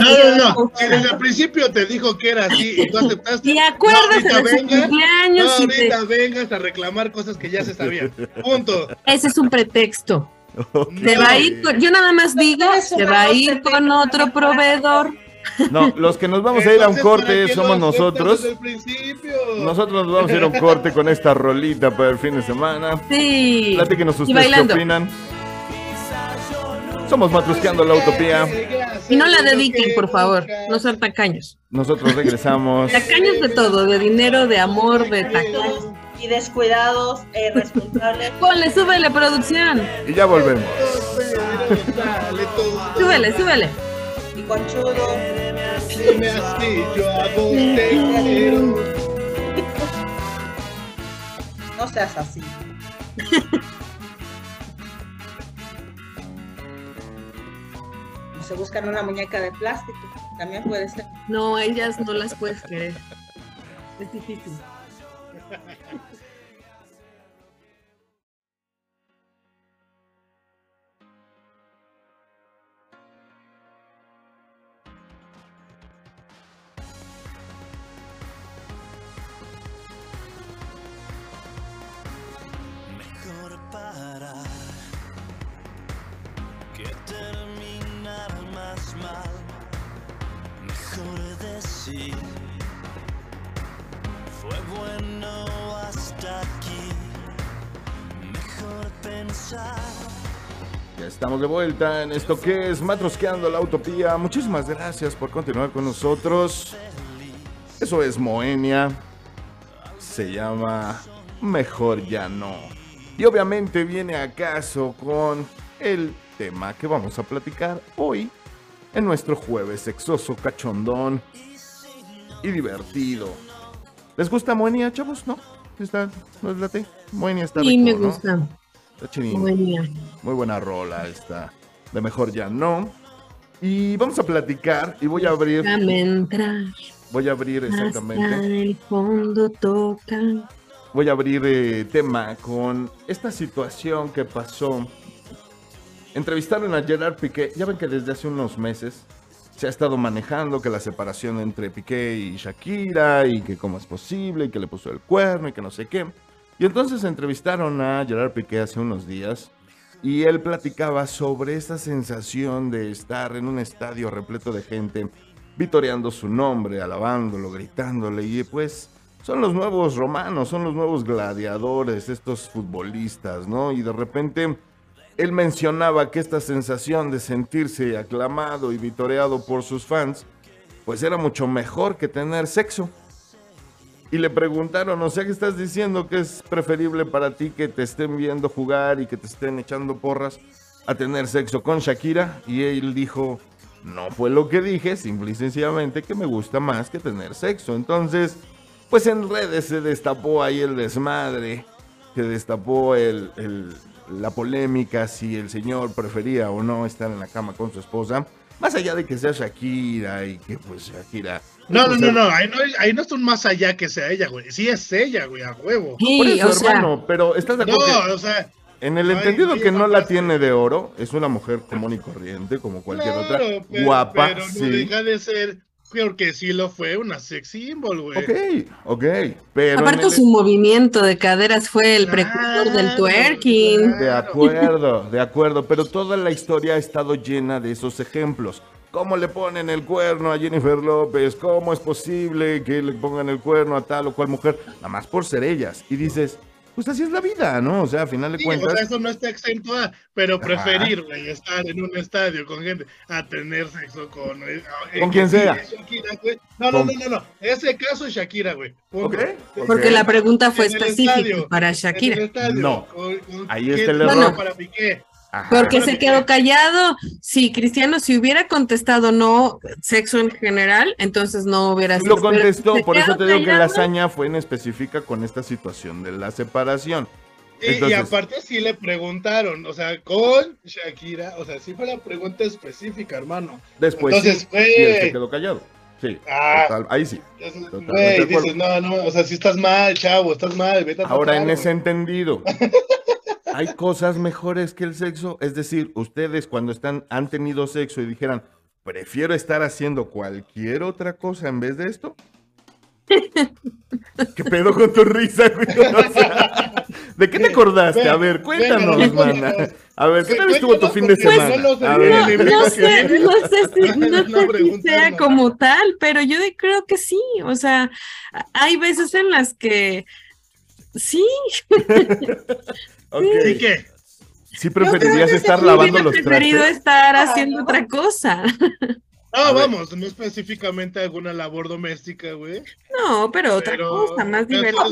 No, No, desde el principio te dijo que era así y tú aceptaste. Y acuérdese no, de su ahorita vengas, no, cumpleaños ahorita vengas a reclamar cosas que ya se sabían. Punto. Ese es un pretexto. Se va a ir con- yo nada más digo, se va a ir con otro proveedor. No, los que nos vamos a ir a un Entonces, ¿para corte somos nosotros. Nosotros nos vamos a ir a un corte con esta rolita para el fin de semana. Sí. Platíquenos Y ustedes qué opinan. Somos Matrusqueando la Utopía. Y no la dediquen, por favor. No sean tacaños. Nosotros regresamos. Tacaños de todo, de dinero, de amor, de tacaños. Y descuidados, e irresponsables. Ponle, súbele, producción. Y ya volvemos. Súbele, súbele. y conchudo. Dime así, yo a vos te quiero. No seas así. Se buscan una muñeca de plástico. También puede ser. No, ellas no las puedes querer. Es difícil. Decir, fue bueno hasta aquí. Mejor pensar. Ya estamos de vuelta en esto que es Matrosqueando la Utopía. Muchísimas gracias por continuar con nosotros. Eso es Moenia. Se llama Mejor ya no. Y obviamente viene acaso con el tema que vamos a platicar hoy en nuestro jueves sexoso, cachondón y divertido. ¿Les gusta Moenia, chavos? ¿No? ¿Está, ¿No late? Moenia está Sí, rico, me ¿no? gusta. Está chidín. Muy bien. Muy buena rola esta. De mejor ya no. Y vamos a platicar y voy a abrir, entrar. voy a abrir Hasta exactamente, el fondo toca. voy a abrir eh, tema con esta situación que pasó. Entrevistaron a Gerard Piqué, ya ven que desde hace unos meses se ha estado manejando que la separación entre Piqué y Shakira y que cómo es posible y que le puso el cuerno y que no sé qué. Y entonces entrevistaron a Gerard Piqué hace unos días y él platicaba sobre esa sensación de estar en un estadio repleto de gente vitoreando su nombre, alabándolo, gritándole y pues son los nuevos romanos, son los nuevos gladiadores, estos futbolistas, ¿no? Y de repente él mencionaba que esta sensación de sentirse aclamado y vitoreado por sus fans, pues era mucho mejor que tener sexo. Y le preguntaron, o sea, ¿qué estás diciendo que es preferible para ti que te estén viendo jugar y que te estén echando porras a tener sexo con Shakira? Y él dijo, no fue lo que dije, simple y sencillamente que me gusta más que tener sexo. Entonces, pues en redes se destapó ahí el desmadre, se destapó el, el, la polémica si el señor prefería o no estar en la cama con su esposa. Más allá de que sea Shakira y que pues Shakira... No, no, pues, no, no, ahí no, ahí no es un más allá que sea ella, güey. Sí es ella, güey, a huevo. Sí, Por eso, o sea, hermano, pero ¿estás de No, acuerdo que o sea, en el Ay, entendido sí, que no no la tiene de oro, es una mujer común y corriente como cualquier otra, pero, guapa, pero no sí. deja de ser, porque sí lo fue, una sex symbol, güey. Ok, ok, pero... aparte el- su movimiento de caderas fue el Claro, precursor del twerking. claro. De acuerdo, de acuerdo, pero toda la historia ha estado llena de esos ejemplos. ¿Cómo le ponen el cuerno a Jennifer López? ¿Cómo es posible que le pongan el cuerno a tal o cual mujer? Nada más por ser ellas. Y dices, pues así es la vida, ¿no? O sea, a final de Sí, o cuentas... sea, eso no está exento a, pero preferir, güey, estar en un estadio con gente a tener sexo con... eh, eh, Con quien sea. Shakira, güey. No, no, no, no, no, ese caso es Shakira, güey. punto. Ok, ok. Porque la pregunta fue específica para En el Shakira. estadio, No. con- con Ahí está el error. Bueno. para Piqué. Ajá. Porque se quedó callado. Sí, Cristiano, si hubiera contestado no sexo en general, entonces no hubiera lo sido. pero contestó, por eso te digo que la hazaña fue en específica con esta situación de la separación. Y, y Entonces- aparte sí le preguntaron, o sea, con Shakira, o sea, sí fue la pregunta específica, hermano. Después Entonces, sí, güey. y él se quedó callado. Sí, Ah. total, ahí sí. Güey, dices, no, no, o sea, si estás mal, chavo, estás mal, vete a Ahora, en ese entendido, hay cosas mejores que el sexo. Es decir, ustedes cuando están, han tenido sexo y dijeran, prefiero estar haciendo cualquier otra cosa en vez de esto. ¿Qué pedo con tu risa, güey? O sea, ¿De qué te acordaste? A ver, cuéntanos, Ven, mana. A ver, ¿qué tal estuvo tu fin de semana? no sé, A no, ver. No, no sé, que- no sé si, no No sé si preguntar sea como tal, pero yo creo que sí. O sea, hay veces en las que sí. Ok. ¿Y qué? ¿Sí preferirías estar lavando los preferido trastes? estar Ah, haciendo ¿no? otra cosa. No, A ver. vamos, no específicamente alguna labor doméstica, güey. No, pero otra cosa, más divertida,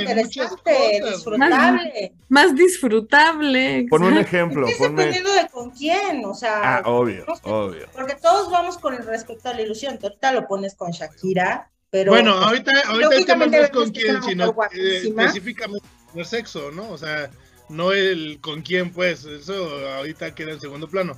interesante, cosas, disfrutable. más disfrutable. Pon un ejemplo, Es ponme. dependiendo de con quién, o sea, Ah, obvio, no sé, obvio. porque todos vamos con el respecto a la ilusión. Tú ahorita lo pones con Shakira, pero bueno, ahorita, ahorita el tema no es con quién, sino eh, específicamente el sexo, ¿no? O sea, no el con quién, pues, eso ahorita queda en segundo plano.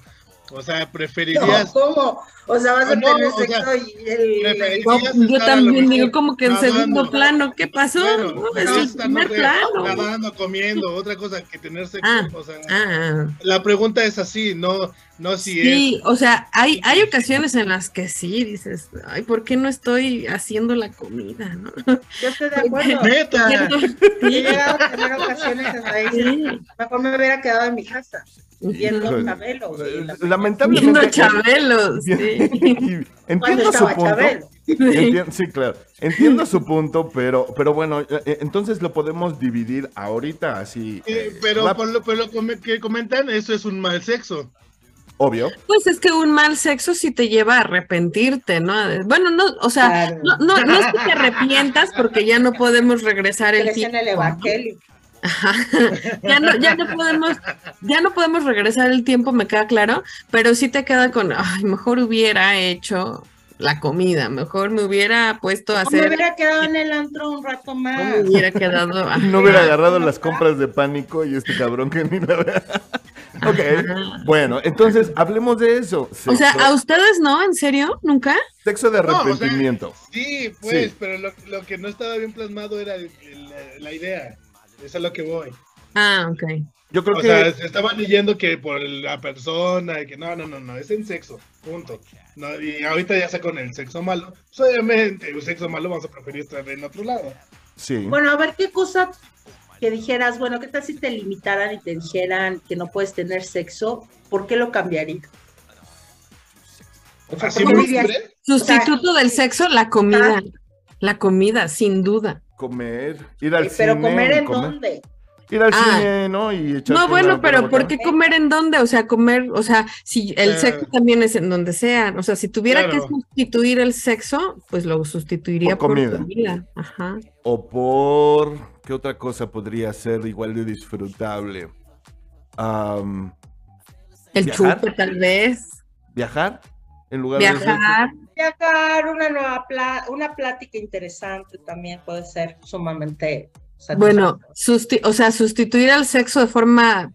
O sea, no, preferirías... ¿cómo? O sea, vas a Ah, no, tener o sea, sexo y el... preferirías No, yo también digo como que en nadando. segundo plano, ¿qué pasó? Bueno, No, es el no primer sé, plano. nadando, comiendo, otra cosa que tener sexo. Ah, o sea, Ah, la pregunta es así, no, no si sí, es... o sea, hay, hay ocasiones en las que sí dices, ay, ¿por qué no estoy haciendo la comida? ¿no? Yo estoy de acuerdo. Neta. He Sí, llegado a tener ocasiones en las que dices, sí. mejor me hubiera quedado en mi casa, viendo. Chabelo. güey, en la- Viendo Lamentablemente. Chabelo, sí. Entiendo su estaba punto. Chabelo. Entien- sí, claro. Entiendo su punto, pero, pero bueno, eh, eh, entonces lo podemos dividir ahorita así. Eh, eh, pero rap- por lo, por lo que comentan, eso es un mal sexo. Obvio. Pues es que un mal sexo sí te lleva a arrepentirte, ¿no? Bueno, no, o sea, Claro. no, no, no es que te arrepientas porque ya no podemos regresar el tiempo. el. Ajá. Ya no, ya no podemos, ya no podemos regresar el tiempo, me queda claro, pero sí te queda con, ay, mejor hubiera hecho la comida, mejor me hubiera puesto a O me hacer, hubiera quedado en el antro un rato más. me hubiera quedado. ajá. No hubiera agarrado las compras de pánico y este cabrón que ni la vea. Ok, Ajá. bueno, entonces hablemos de eso. O sea, ¿a ustedes no? ¿En serio? ¿Nunca? sexo de No, o sea, arrepentimiento. Sí, pues, Sí. pero lo, lo que no estaba bien plasmado era el- el- la idea. Esa es a lo que voy. Ah, ok. Yo creo O que sea, se estaban leyendo que por la persona, que no, no, no, no, es en sexo, punto. No, y ahorita ya sea con el sexo malo. Pues obviamente, el sexo malo vamos a preferir estar en otro lado. sí. Bueno, a ver qué cosa que dijeras, bueno, ¿qué tal si te limitaran y te dijeran que no puedes tener sexo? ¿Por qué lo cambiarías? O sea. Sustituto del sexo, la comida. La comida, sin duda. comer, ir al Pero cine. comer en comer- dónde? Ir al Ah. cine, ¿no? Y No, bueno, pero ¿por qué comer en dónde? O sea, comer, o sea, si el Eh. sexo también es en donde sea. O sea, si tuviera Claro. que sustituir el sexo, pues lo sustituiría Por por comida. comida. Ajá. O por. ¿Qué otra cosa podría ser igual de disfrutable? El ¿Viajar? chupe, tal vez. ¿Viajar? En lugar de Viajar. Viajar, una nueva pla- una plática interesante también puede ser sumamente Bueno, o sea, sustituir al sexo de forma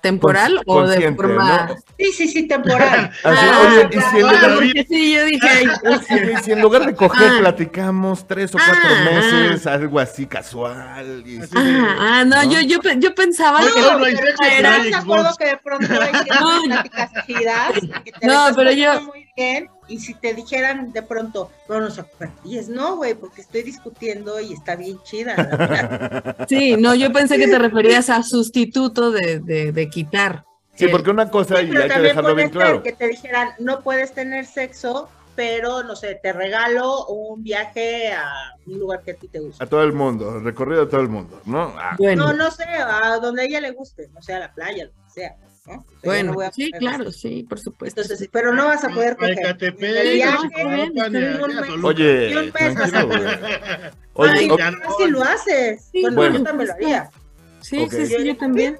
temporal Cons- o de forma. ¿no? Sí, sí, sí, temporal. Así, Ah, oye, y si en lugar, porque sí, yo dije, ay, y si en lugar de coger Ah. platicamos tres o cuatro Ah, meses, algo así casual. y- Así ah, ah, no, ¿No? Yo, yo, yo pensaba No, que no hay sexo, pero era- ¿Estás hay de acuerdo Xbox. que de pronto hay ciertas pláticas chidas? que te No, la estás pero yo- muy bien, y si te dijeran de pronto, no nos y es no, güey, porque estoy discutiendo y está bien chida. la verdad". Sí, no, yo pensé que te referías a sustituto de, de, de quitar. Sí, El- porque una cosa, Sí, y hay que también dejarlo bien claro. que te dijeran, no puedes tener sexo, pero no sé, te regalo un viaje a un lugar que a ti te gusta. A todo el mundo, recorrido a todo el mundo, ¿no? Ah, Bueno, No, no sé, a donde a ella le guste, no sé, a la playa, lo que sea. ¿No? Bueno, no voy a sí, claro, sí, por supuesto. Entonces, sí, pero no vas a poder coger. Y y Oye. Oye, casi lo haces. Sí, bueno, bueno. yo también lo haría. Sí, Ok. sí, sí, yo también.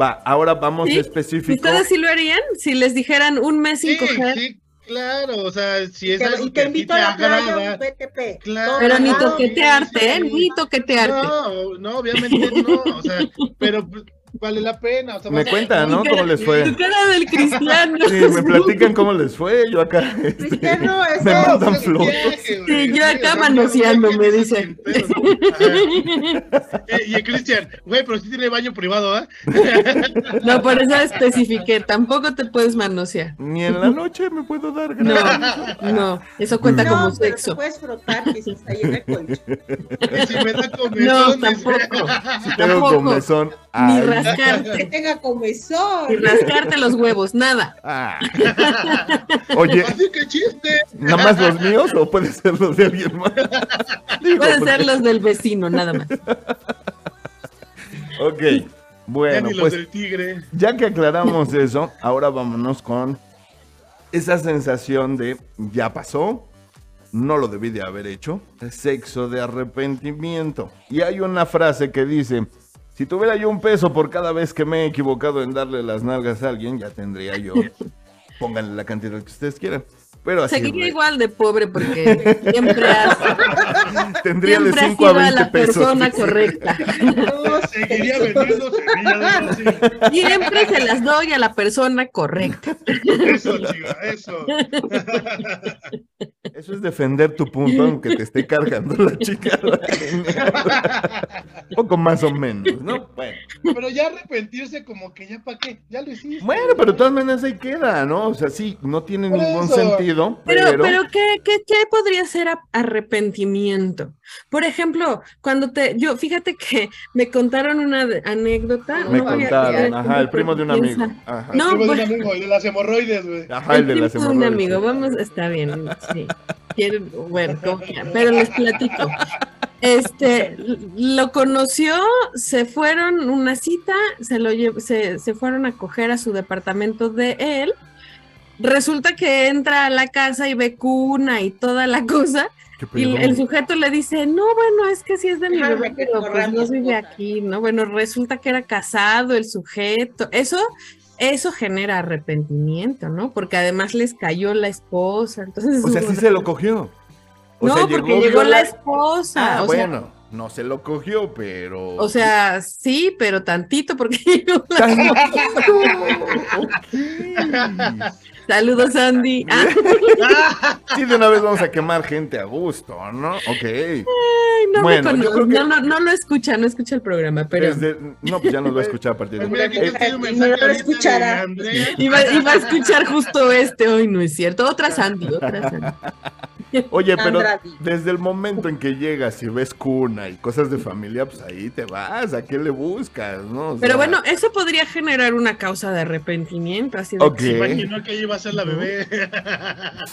va, ahora vamos ¿Sí? específico. ¿Ustedes sí lo harían? Si les dijeran un mes sin Sí, coger. sí, claro, o sea, si es Te- algo y que te invito a la playa, un BTP. Claro. Pero ni toquetearte, ¿eh? Ni toquetearte. No, no, obviamente no, o sea, pero pues, vale la pena. O sea, Me cuentan, ¿no? ¿Cómo les fue? Tu cara del cristiano. Sí, me platican cómo les fue. Yo acá. este, Cristiano, es me eso. mandan flores. Sí, yo acá manoseando, no, me no, no, dice. sin pedos. Ajá. Eh, Y el Cristian, güey, pero sí tiene baño privado, ¿ah? No, por eso especifiqué. Tampoco te puedes manosear. Ni en la noche me puedo dar No, gracias. no. Eso cuenta No, como pero te sexo. puedes frotar quizás ahí en el colchón. Si me da comezón, No, tampoco. Si tengo Tampoco. Ni ay, Que rascarte. tenga comezón. Ni rascarte los huevos, nada. ah. Oye, Así que chiste. ¿nada más los míos o puede ser los de alguien más? Digo, Pueden porque- ser los del vecino, nada más. Ok, bueno, pues del tigre. ya que aclaramos eso, ahora vámonos con esa sensación de ya pasó, no lo debí de haber hecho, sexo de arrepentimiento. Y hay una frase que dice, si tuviera yo un peso por cada vez que me he equivocado en darle las nalgas a alguien, ya tendría yo, pónganle la cantidad que ustedes quieran. Pero así Seguiría igual de pobre porque siempre has, tendría de siempre has 5 a sido 20 la pesos. persona correcta. Seguiría vendiendo semillas de. Siempre se las doy a la persona correcta. Eso, chiva, eso. Eso es defender tu punto, aunque te esté cargando la chica. Un poco más o menos, ¿no? Bueno, Pero ya arrepentirse como que ya para qué, ya lo hiciste. bueno, pero de todas maneras ahí queda, ¿no? O sea, sí, no tiene Por ningún eso. sentido, Pero, pero... pero ¿qué, qué, qué podría ser arrepentimiento? Por ejemplo, cuando te, yo, fíjate que me contaron una de- anécdota. me no voy a- contaron, a- ajá, el primo de un amigo. Ajá, No, Primo de un pues- amigo, de las hemorroides, güey. ajá, el de primo las un hemorroides. amigo, vamos, está bien, sí. Quieren- bueno, quieran, pero les platico. Este, lo conoció, se fueron una cita, se lo lle- se, se fueron a coger a su departamento de él. Resulta que entra a la casa y ve cuna y toda la cosa. ¿Qué Y el sujeto le dice, no, bueno, es que sí es de mi bebé, pero pues no vive esposa". aquí, ¿no? Bueno, resulta que era casado el sujeto. Eso, eso genera arrepentimiento, ¿no? Porque además les cayó la esposa. Entonces, O sea, sí se lo cogió. O no, sea, porque llegó, la esposa. Ah, o sea, bueno, no se lo cogió, pero... o sea, sí, pero tantito porque llegó la Ok. Saludos, Andy. Ah, Sí, de una vez vamos a quemar gente a gusto, ¿no? Ok. no Bueno, me yo conoce, creo que- no, no, no lo escucha, no escucha el programa, pero Desde- no, pues ya no lo he escuchado a partir de Pues mira, no lo escuchará. iba, iba a escuchar justo este, hoy no es cierto, otra Sandy, otra Sandy. Oye, pero desde el momento en que llegas y ves cuna y cosas de familia, pues ahí te vas, ¿a qué le buscas? ¿no? O Pero bueno, eso podría generar una causa de arrepentimiento, así de Ok. Se imaginó que iba a ser la bebé.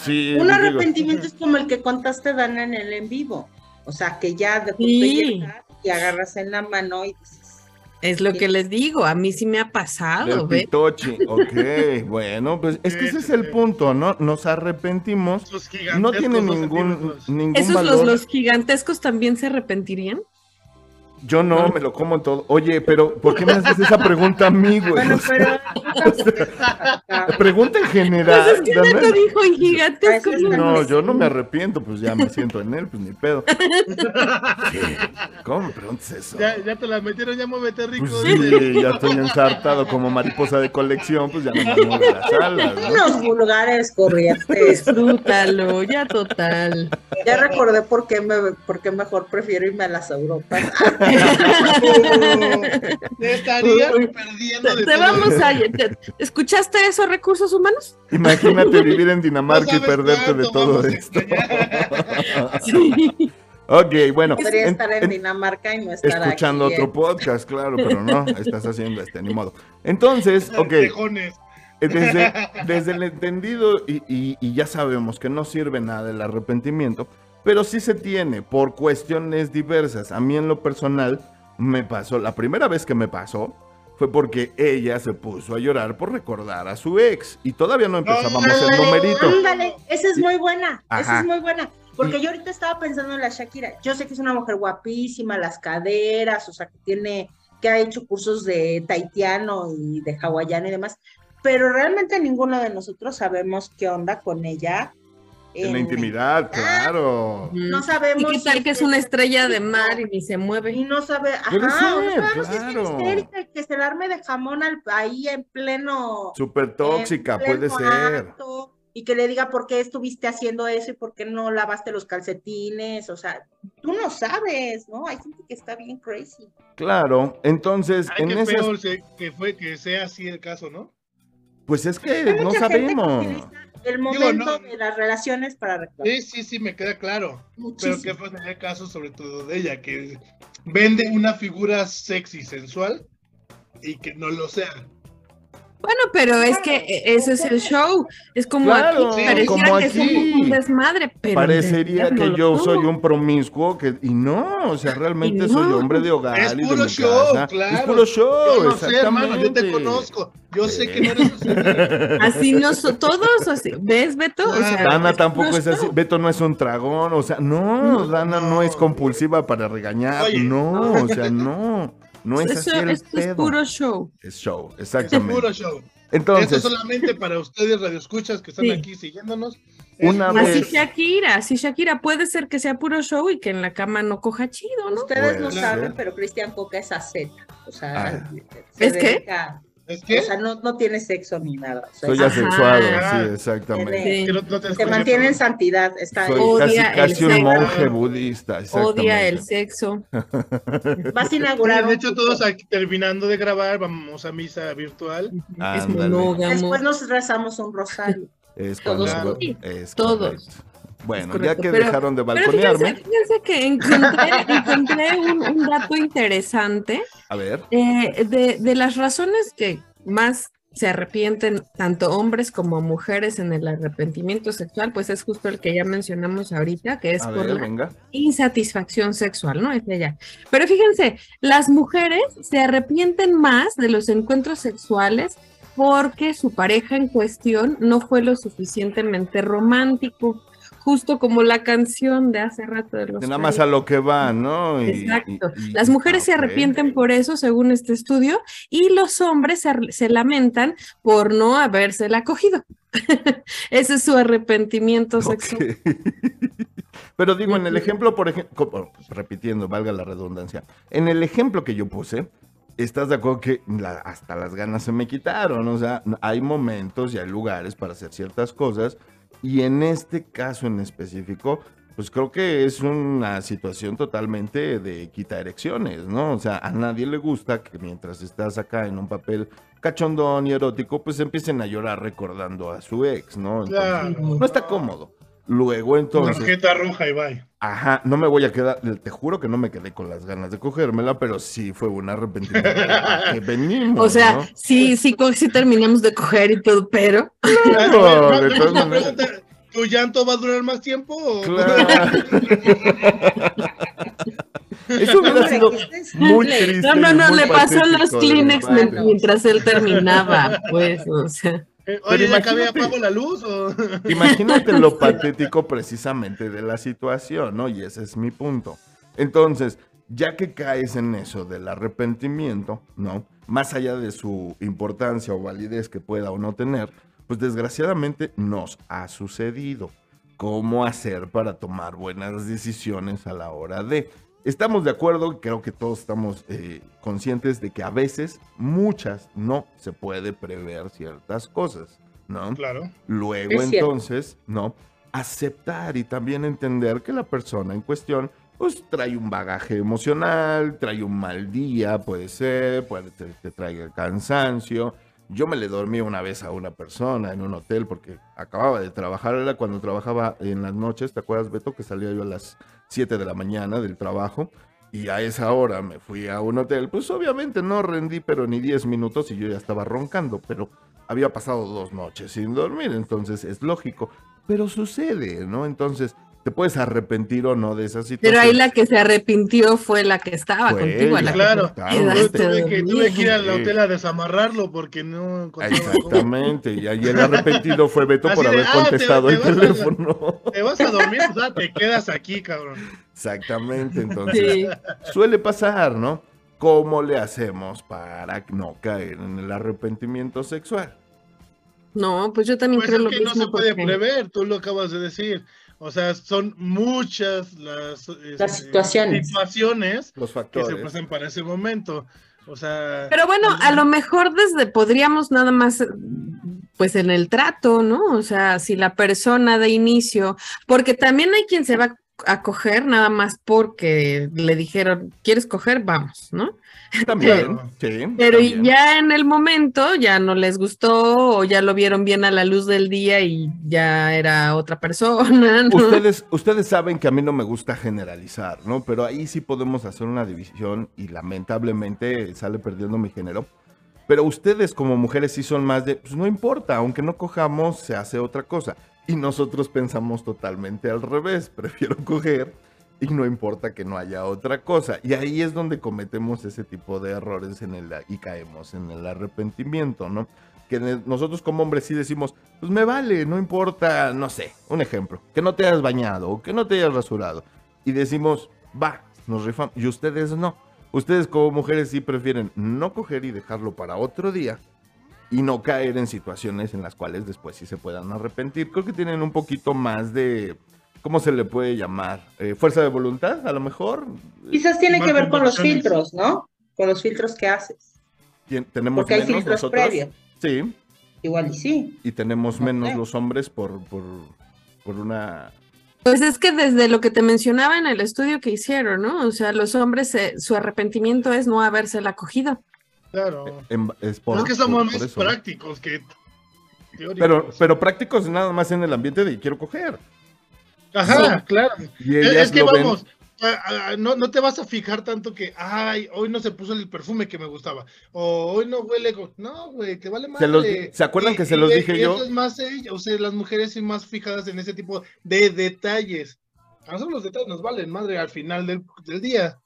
sí, Un digo, arrepentimiento es como el que contaste, Dana, en el en vivo. O sea, que ya de Sí. llegas y agarras en la mano y dices, es lo que les digo, a mí sí me ha pasado, ¿ves? pitochi, ok, bueno, pues es que ese es el punto, ¿no? Nos arrepentimos, Esos gigantescos no tiene ningún, ningún ¿Esos valor. los, los gigantescos también se arrepentirían? Yo no, me lo como todo. Oye, pero ¿por qué me haces esa pregunta a mí, güey? bueno, O sea, pero pregunta en general. Pues es que Dana. Neto dijo en gigantescos. Eso está no, No, yo no me arrepiento, pues ya me siento en él, pues ni pedo. ¿Cómo me preguntas eso? Ya, ya te la metieron, ya muévete rico. Pues dice. sí, ya estoy ensartado como mariposa de colección, pues ya no me muevo de las alas, ¿no? unos vulgares corrientes. Disfrútalo, ya total. Ya recordé por qué, me, por qué mejor prefiero irme a las Europas. Te estaría Uy, perdiendo Te, de te todo vamos esto. a. te- ¿Escuchaste eso, recursos humanos? Imagínate vivir en No Dinamarca y perderte de todo esto. Sí. Ok, bueno, Podría en- estar en, en- Dinamarca y no estar escuchando aquí, otro ¿eh? podcast, claro, pero no, estás haciendo este, ni modo. Entonces, ok. Eh, Desde, desde el entendido, y, y- y ya sabemos que no sirve nada el arrepentimiento, pero sí se tiene por cuestiones diversas. A mí en lo personal me pasó, la primera vez que me pasó fue porque ella se puso a llorar por recordar a su ex y todavía no empezábamos el numerito. Ándale, esa es muy buena, esa es muy buena. Porque yo ahorita estaba pensando en la Shakira. Yo sé que es una mujer guapísima, las caderas, o sea, que tiene, que ha hecho cursos de taitiano y de hawaiano y demás, pero realmente ninguno de nosotros sabemos qué onda con ella. En la intimidad, claro. No ¿Y sabemos. qué tal si que es una estrella de mar y ni se Y mueve? no sabe, ajá, no sabemos si es claro. y que se la arme de jamón al- ahí en pleno. Súper tóxica, puede ser. acto, y que le diga por qué estuviste haciendo eso y por qué no lavaste los calcetines, o sea, tú no sabes, ¿no? Hay gente que está bien crazy. Claro, entonces Ay, en qué esas, que fue que sea así el caso, ¿no? Pues es que no mucha gente que sabemos. el momento no. de las relaciones para reclamar. Sí, sí, sí, me queda claro. Pero que fue en el caso sobre todo de ella, que vende una figura sexy, sensual, y que no lo sea. Bueno, pero es que e- ese es el show. Es como Claro, aquí, sí, pareciera como que somos un desmadre, pero Parecería que yo soy un promiscuo que, y no, o sea, realmente soy hombre de hogar Es y de puro show, casa. claro. Es puro show, Yo no sé, hermano, yo te conozco. Yo sé que no eres así. Así no so- todos así. ¿Ves, Beto? O sea, Dana es tampoco es así. Beto no es un tragón, o sea, no, No. Dana no, No. es compulsiva para regañar, Oye. no, o sea, no, no es Eso, así el esto es pedo. puro show. Es show, Es exactamente. puro show. Entonces, Esto solamente para ustedes, radioescuchas, que están Sí. aquí siguiéndonos. Es Una Así vez- show. Shakira, así Shakira, puede ser que sea puro show y que en la cama no coja chido, ¿no? Ustedes no saben, pero Cristian Coca es aseta. O sea, Ah. se ¿Es dedica- O sea, no, no tiene sexo ni nada. O sea, soy Ajá. asexuado, sí, exactamente. Sí. Se mantiene en santidad. Está Soy Odia casi, el casi un sexo. monje budista, Odia el sexo. Vas a de hecho, todos aquí terminando de grabar, vamos a misa virtual. Es Ándale. Después nos rezamos un rosario. Es Todos cuando- es todos. Bueno, ya que pero- dejaron de Pero balconearme, fíjense, fíjense que encontré, encontré un, un dato interesante a ver, eh, de, de las razones que más se arrepienten tanto hombres como mujeres en el arrepentimiento sexual, pues es justo el que ya mencionamos ahorita, que es a por ver, la venga. insatisfacción sexual, ¿no? Es ella. Pero fíjense, las mujeres se arrepienten más de los encuentros sexuales porque su pareja en cuestión no fue lo suficientemente romántico, justo como la canción de hace rato de los Nada más a lo que va, ¿no? Y- Exacto. y- y- Las mujeres se arrepienten por eso, según este estudio, y los hombres se, se lamentan por no habérsela cogido. Ese es su arrepentimiento sexual. Pero digo, en el ejemplo, por ejemplo, repitiendo, valga la redundancia, en el ejemplo que yo puse, ¿estás de acuerdo que la- hasta las ganas se me quitaron? O sea, hay momentos y hay lugares para hacer ciertas cosas, y en este caso en específico, pues creo que es una situación totalmente de quita erecciones, ¿no? O sea, a nadie le gusta que mientras estás acá en un papel cachondón y erótico, pues empiecen a llorar recordando a su ex, ¿no? Entonces, Claro. no está cómodo. Luego entonces, Tarjeta roja y bye. ajá, no me voy a quedar, te juro que no me quedé con las ganas de cogérmela, pero sí fue un arrepentimiento. que venimos, O sea, ¿no? sí, sí, sí terminamos de coger y todo, pero Claro, de todas una maneras. ¿Tu llanto va a durar más tiempo? o- Claro. Eso hubiera Hombre, sido muy triste. no, no, no, le pasó los Kleenex mientras él terminaba, pues, o sea. Eh, Oye, ¿ya acabé, apago la luz? O... Imagínate lo patético precisamente de la situación, ¿no? Y ese es mi punto. Entonces, ya que caes en eso del arrepentimiento, ¿no? Más allá de su importancia o validez que pueda o no tener, pues desgraciadamente nos ha sucedido. ¿Cómo hacer para tomar buenas decisiones a la hora de? Estamos de acuerdo, creo que todos estamos eh, conscientes de que a veces, muchas, no se puede prever ciertas cosas, ¿no? Claro. Luego Es cierto. entonces, ¿no? Aceptar y también entender que la persona en cuestión, pues trae un bagaje emocional, trae un mal día, puede ser, puede que te traiga cansancio. Yo me le dormí una vez a una persona en un hotel porque acababa de trabajar, era cuando trabajaba en las noches, ¿te acuerdas Beto? Que salía yo a las 7 de la mañana del trabajo y a esa hora me fui a un hotel, pues obviamente no rendí pero ni 10 minutos y yo ya estaba roncando, pero había pasado dos noches sin dormir, entonces es lógico, pero sucede, ¿no? Entonces, te puedes arrepentir o no de esa situación. Pero ahí la que se arrepintió fue la que estaba Fue contigo, a la ella, Claro. que tuve que, tuve que ir al hotel a desamarrarlo porque no encontraba cómo. Exactamente, y ahí el arrepentido fue Beto por de, haber "Ah, te- contestado te el a- teléfono. Te vas a dormir, o sea, te quedas aquí, cabrón. Exactamente, entonces Sí. suele pasar, ¿no? ¿Cómo le hacemos para no caer en el arrepentimiento sexual? No, pues yo también Pues creo es lo que no se puede porque- prever, tú lo acabas de decir. O sea, son muchas las, este, Las situaciones. situaciones Los que se factores. presentan para ese momento. O sea, Pero bueno, a lo mejor desde podríamos nada más, pues en el trato, ¿no? O sea, si la persona de inicio, porque también hay quien se va a coger nada más porque le dijeron, ¿quieres coger? Vamos, ¿no? También, sí. Pero también. ya en el momento ya no les gustó o ya lo vieron bien a la luz del día y ya era otra persona, ¿no? Ustedes, ustedes saben que a mí no me gusta generalizar, ¿no? Pero ahí sí podemos hacer una división y lamentablemente sale perdiendo mi género. Pero ustedes como mujeres sí son más de, pues no importa, aunque no cojamos, se hace otra cosa. Y nosotros pensamos totalmente al revés, prefiero coger y no importa que no haya otra cosa. Y ahí es donde cometemos ese tipo de errores en el, y caemos en el arrepentimiento, ¿no? Que nosotros como hombres sí decimos, pues me vale, no importa, no sé, un ejemplo, que no te hayas bañado o que no te hayas rasurado. Y decimos, va, nos rifamos. Y ustedes no. Ustedes como mujeres sí prefieren no coger y dejarlo para otro día y no caer en situaciones en las cuales después sí se puedan arrepentir. Creo que tienen un poquito más de, ¿cómo se le puede llamar? Eh, fuerza de voluntad, a lo mejor. Quizás tiene que ver con los filtros, ¿no? Con los filtros que haces. Tenemos Porque hay menos filtros nosotros. previos. Sí, Igual y sí. y tenemos No menos sé. los hombres por, por, por una... Pues es que desde lo que te mencionaba en el estudio que hicieron, ¿no? O sea, los hombres, eh, su arrepentimiento es no habérsela cogido. Claro. es por- es que somos más prácticos que teóricos. Pero, pero prácticos nada más en el ambiente de quiero coger. Ajá, claro. Y Es, que ven- vamos, no, no te vas a fijar tanto que, ay, hoy no se puso el perfume que me gustaba, o hoy no huele, go-". no, güey, te vale más. Se los- ¿se acuerdan que se los dije yo? Eso es más o sea, las mujeres son más fijadas en ese tipo de detalles. A nosotros los detalles nos valen madre al final del, del día.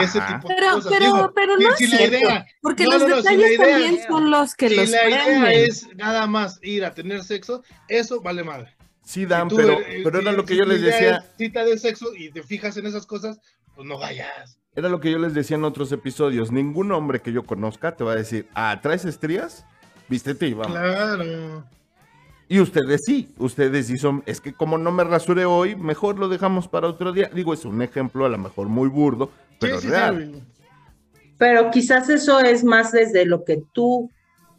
Ese Ajá. tipo de Pero, cosas. pero, Digo, pero si- no si es la cierto, idea, porque no, los no, no, si la detalles idea- también son los que si los la idea es nada más ir a tener sexo, eso vale madre. Sí dan, Tú, pero, eh, pero si- era lo que si yo les decía. es Cita de sexo y te fijas en esas cosas, pues no vayas. Era lo que yo les decía en otros episodios. Ningún hombre que yo conozca te va a decir, ah, ¿traes estrías? Vístete y vamos. Claro. Y ustedes sí, ustedes sí son, es que como no me rasuré hoy, mejor lo dejamos para otro día. Digo, es un ejemplo a lo mejor muy burdo, pero Sí, real. sí. Pero quizás eso es más desde lo que tú,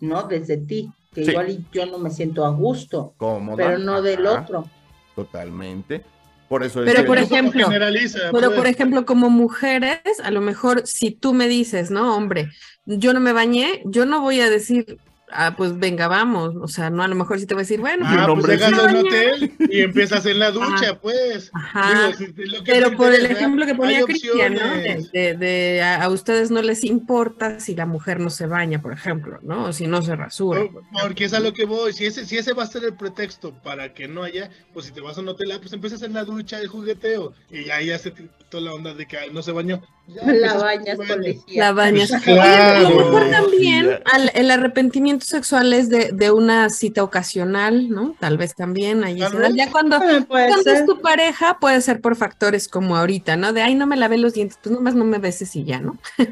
¿no? Desde ti. Que Sí. igual yo no me siento a gusto, Cómoda. pero no del otro. Totalmente. Por eso es Pero que- por ejemplo, generaliza, Pero pues. por ejemplo, como mujeres, a lo mejor si tú me dices, no, hombre, yo no me bañé, yo no voy a decir, ah, pues venga, vamos. O sea, no, a lo mejor sí te voy a decir, bueno, un Ah, pues llegas al baña. hotel y empiezas en la ducha, Ajá. pues. Ajá. Digo, Pero por el ejemplo que ponía Cristian, ¿no? De, de- de a, a ustedes no les importa si la mujer no se baña, por ejemplo, ¿no? O si no se rasura. Por- Porque es a lo que voy. Si ese, si ese va a ser el pretexto para que no haya, pues si te vas a un hotel, ah, pues empiezas en la ducha de jugueteo. Y ahí ya se te la onda de que ay, no se bañó. Ya, La bañas con lejía. La bañas. Oye, a lo claro. mejor también al- el arrepentimiento sexual es de, de una cita ocasional, ¿no? Tal vez también ahí Tal se da. vez. Ya cuando, puede cuando es tu pareja, puede ser por factores como ahorita, ¿no? De ay, no me lavé los dientes, pues nomás no me beses y ya, ¿no?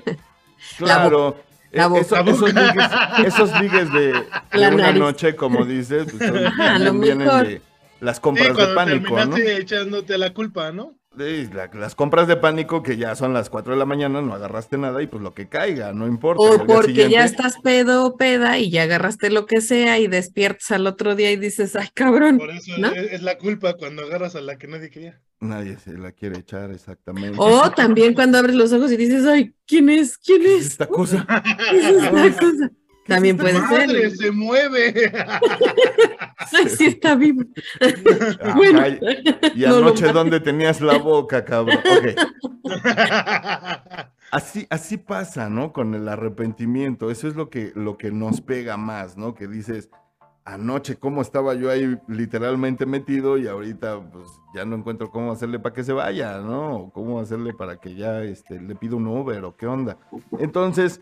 Claro. La eh, boca. eso- La esos, ligues, esos ligues de, de La una noche, como dices, pues, son- Ajá, lo también vienen mejor. de las Sí, compras de pánico, ¿no? echándote la culpa, ¿no? La- las compras de pánico que ya son las 4 de la mañana, no agarraste nada y pues lo que caiga, no importa. O porque ya estás pedo o peda y ya agarraste lo que sea y despiertas al otro día y dices, ay, cabrón. Por eso ¿No? es, es la culpa cuando agarras a la que nadie quería. Nadie se la quiere echar exactamente. O también cuando abres los ojos y dices, ay, ¿quién es? ¿Quién ¿Qué es es? esta cosa? ¿Qué es esta cosa? También puede ¡Madre, ser. se mueve! Ay, sí está vivo. Ajá, Bueno. y, No anoche. ¿dónde tenías la boca, cabrón? Ok. Así, así pasa, ¿no? Con el arrepentimiento. Eso es lo que, lo que nos pega más, ¿no? Que dices, anoche, ¿cómo estaba yo ahí literalmente metido? Y ahorita, pues, ya no encuentro cómo hacerle para que se vaya, ¿no? O cómo hacerle para que ya este, le pido un Uber o qué onda. Entonces,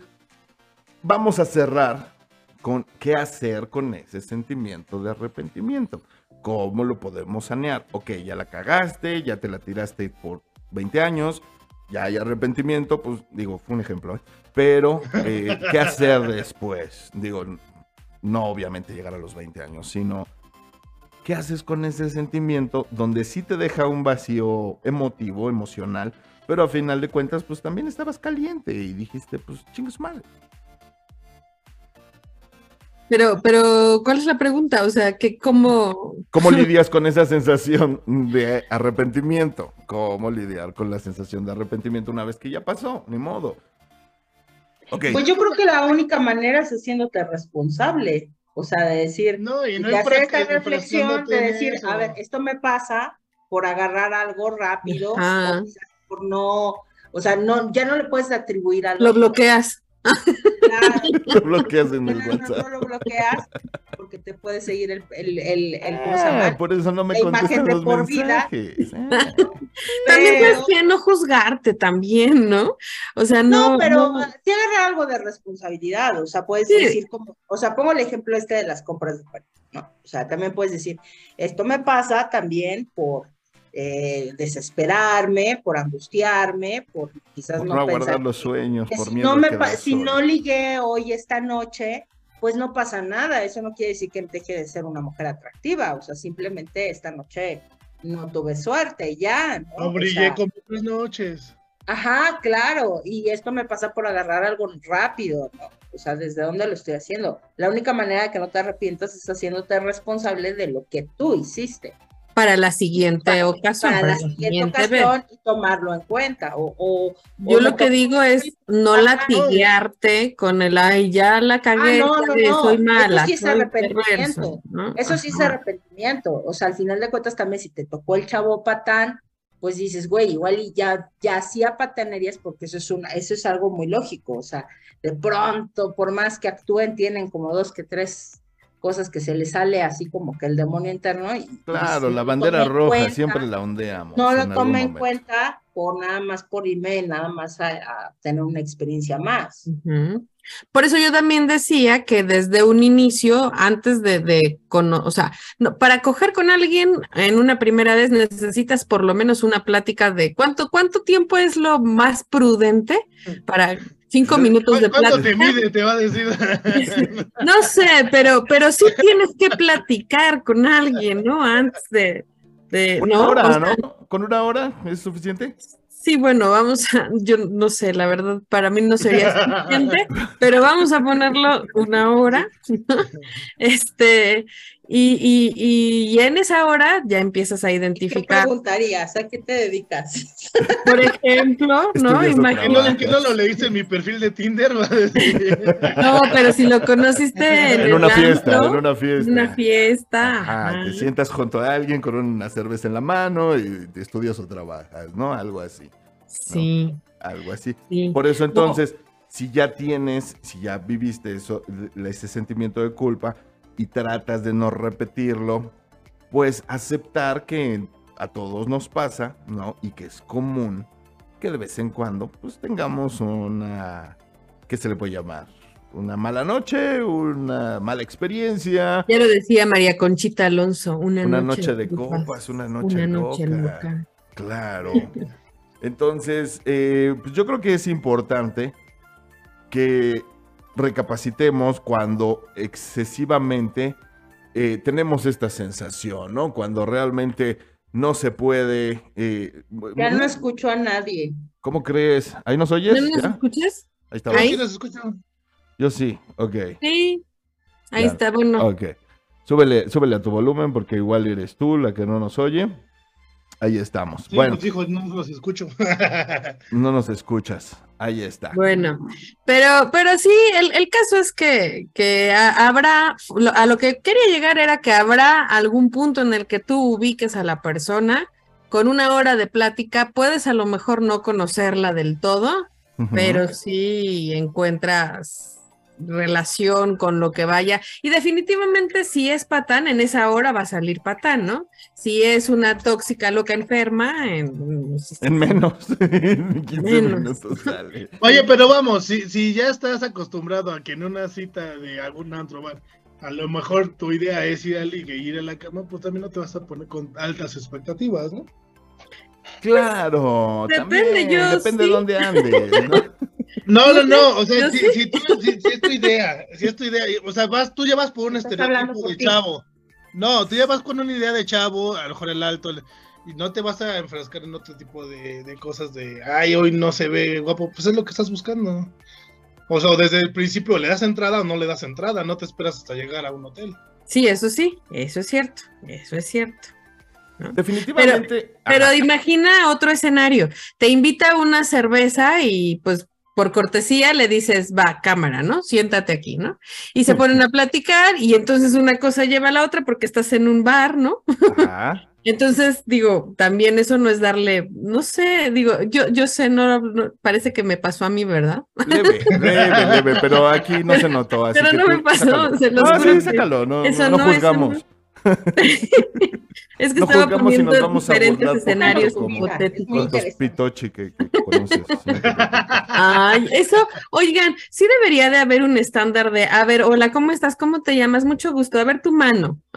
vamos a cerrar con qué hacer con ese sentimiento de arrepentimiento. ¿Cómo lo podemos sanear? Ok, ya la cagaste, ya te la tiraste por 20 años, ya hay arrepentimiento, pues digo, fue un ejemplo, ¿eh? pero eh, ¿qué hacer después? Digo, no obviamente llegar a los 20 años, sino ¿qué haces con ese sentimiento donde sí te deja un vacío emotivo, emocional, pero a final de cuentas, pues también estabas caliente y dijiste, pues chingue su madre. Pero, pero, ¿cuál es la pregunta? O sea, que cómo. ¿Cómo lidias con esa sensación de arrepentimiento? ¿Cómo lidiar con la sensación de arrepentimiento una vez que ya pasó? Ni modo. Pues yo creo que la única manera es haciéndote responsable. O sea, de decir, No, y no de hacer esta reflexión, de decir, eso. a ver, esto me pasa por agarrar algo rápido, o quizás por no, o sea, no, ya no le puedes atribuir algo. Lo bloqueas. Claro, lo bloqueas en no, el no, WhatsApp. no lo bloqueas porque te puede seguir el, el, el, el-. Ah, por eso no me La contestan de los por vida. Ah. También Pero- es que no juzgarte también, ¿no? O sea, No, no. pero no- sí agarrar algo de responsabilidad, o sea, puedes Sí. decir como, o sea, pongo el ejemplo este de las compras de ¿no? O sea, también puedes decir, esto me pasa también por eh, desesperarme, por angustiarme, por quizás Por no, no pensar aguardar los sueños, por si miedo no a me si solo. no ligué hoy esta noche, pues no pasa nada, eso no quiere decir que deje de ser una mujer atractiva, o sea, simplemente esta noche no tuve suerte, ya, ¿no? No O brillé sea, como tres noches. Ajá, claro, y esto me pasa por agarrar algo rápido, ¿no? O sea, ¿desde dónde lo estoy haciendo? La única manera de que no te arrepientas es haciéndote responsable de lo que tú hiciste para la siguiente ocasión. para para la siguiente vez. ocasión y tomarlo en cuenta. O, o- Yo o lo que digo es no Ajá. latiguearte con el ay, ya la cagué, Ah, no, ya no, ves, no, soy eso mala, sí es arrepentimiento. perverso, ¿no? Eso sí es arrepentimiento. O sea, al final de cuentas también si te tocó el chavo patán, pues dices, güey, igual y ya, ya hacía patanerías porque eso es una, eso es algo muy lógico. O sea, de pronto, por más que actúen, tienen como dos que tres cosas que se les sale así como que el demonio interno. Y, Claro, y la bandera roja cuenta- siempre la ondeamos. No lo toma en cuenta por nada más por email, nada más a, a tener una experiencia más. Por eso yo también decía que desde un inicio, antes de, de cono- o sea, no, para coger con alguien en una primera vez necesitas por lo menos una plática de cuánto, cuánto tiempo es lo más prudente para cinco minutos de ¿Cu- ¿Cuánto te plática. mide? Te va a decir. No sé, pero, pero sí tienes que platicar con alguien, ¿no? Antes de, de Una ¿no? hora, O sea, ¿no? ¿Con una hora es suficiente? Sí, bueno, vamos a, yo no sé, la verdad, para mí no sería suficiente, pero vamos a ponerlo una hora. Este, Y, y, y en esa hora ya empiezas a ¿Qué identificar, preguntarías? ¿A qué te dedicas? por ejemplo, ¿no? ¿Por qué no, qué lo leíste en mi perfil de Tinder? No, pero si lo conociste en, En el una fiesta, antro, en una fiesta. una fiesta. Ajá, ajá. te sientas junto a alguien con una cerveza en la mano y te estudias o trabajas, ¿no? Algo así, Sí, algo así. sí. Por eso entonces, si ya tienes, si ya viviste eso, ese sentimiento de culpa y tratas de no repetirlo, pues aceptar que a todos nos pasa, ¿no? Y que es común que de vez en cuando, pues tengamos una, ¿qué se le puede llamar? Una mala noche, una mala experiencia, Ya lo decía María Conchita Alonso, una, una noche de copas, copas, una noche una noche loca. Claro. Entonces, eh, pues yo creo que es importante que recapacitemos cuando excesivamente eh, tenemos esta sensación, ¿no? Cuando realmente no se puede. eh, Ya no escucho a nadie. ¿Cómo crees? ¿Ahí nos oyes? ¿No nos ¿Ya? escuchas? Ahí está. Ahí. ¿Sí nos escuchan? Yo sí, ok. Sí. Ahí Ya. está, bueno. Ok. Súbele, súbele a tu volumen porque igual eres tú la que no nos oye. Ahí estamos. Sí, bueno, pues, hijo, no los escucho. no nos escuchas. Ahí está. Bueno, pero, pero sí, el, el caso es que, que ha- habrá, lo- a lo que quería llegar era que habrá algún punto en el que tú ubiques a la persona con una hora de plática, puedes a lo mejor no conocerla del todo, pero sí encuentras relación con lo que vaya. Y definitivamente si es patán, en esa hora va a salir patán, ¿no? Si es una tóxica loca enferma, en, En menos. en 15 Menos. minutos sale. Oye, pero vamos, si, si ya estás acostumbrado a que en una cita de algún antro bar, a lo mejor tu idea es ir al ligue y ir a la cama, pues también no te vas a poner con altas expectativas, ¿no? Claro. Depende, también, yo Depende de dónde andes, ¿no? No, no, no, o sea, si, sí. si, tú, si, si es tu idea, si es tu idea, o sea, vas, tú ya vas por un estereotipo de chavo. No, tú ya vas con una idea de chavo, a lo mejor el alto, el- y no te vas a enfrascar en otro tipo de, de cosas de, ay, hoy no se ve guapo, pues es lo que estás buscando. O sea, desde el principio le das entrada o no le das entrada, no te esperas hasta llegar a un hotel. Sí, eso sí, eso es cierto, eso es cierto. Definitivamente. Pero imagina otro escenario. Te invita a una cerveza y pues por cortesía le dices, va, cámara, ¿no? Siéntate aquí, ¿no? Y se ponen a platicar y entonces una cosa lleva a la otra porque estás en un bar, ¿no? Ajá. Entonces, digo, también eso no es darle, no sé, digo, yo, yo sé, no, no- parece que me pasó a mí, ¿verdad? Leve, leve, leve, pero aquí no se notó. Así Pero que no tú me pasó, sácalo. se los No, juro sí, sácalo, no, no, no, eso juzgamos. Es que No estaba poniendo vamos a diferentes escenarios hipotéticos. Pitochi que, que conoces. Ay, eso, oigan, sí debería de haber un estándar de, a ver, hola, ¿cómo estás? ¿Cómo te llamas? Mucho gusto, a ver tu mano.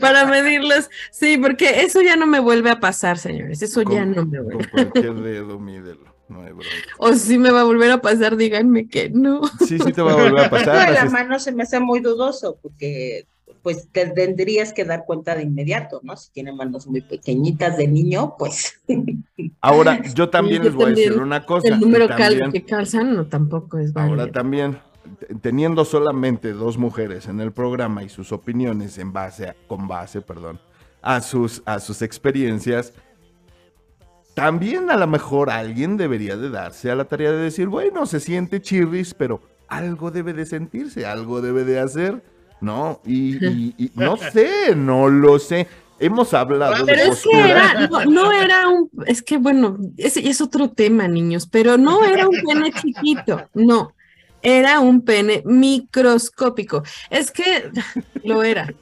Para medirlos, sí, porque eso ya no me vuelve a pasar, señores, eso ya no me vuelve. Con cualquier dedo, mídelo. No hay. O si me va a volver a pasar, díganme que no. Sí, sí te va a volver a pasar. la así es- mano se me hace muy dudoso porque pues te tendrías que dar cuenta de inmediato, ¿no? Si tiene manos muy pequeñitas de niño, pues Ahora, yo también yo les voy a decir una cosa. El número también- que calzan no tampoco es válido. Ahora también, teniendo solamente dos mujeres en el programa y sus opiniones en base, a- con base, perdón, a sus, a sus experiencias, también a lo mejor alguien debería de darse a la tarea de decir, bueno, se siente chirris, pero algo debe de sentirse, algo debe de hacer, ¿no? Y, y- y no sé, no lo sé. Hemos hablado de Pero es que era, no, no era un, es que bueno, ese es otro tema, niños, pero no era un pene chiquito, no, era un pene microscópico. Es que lo era.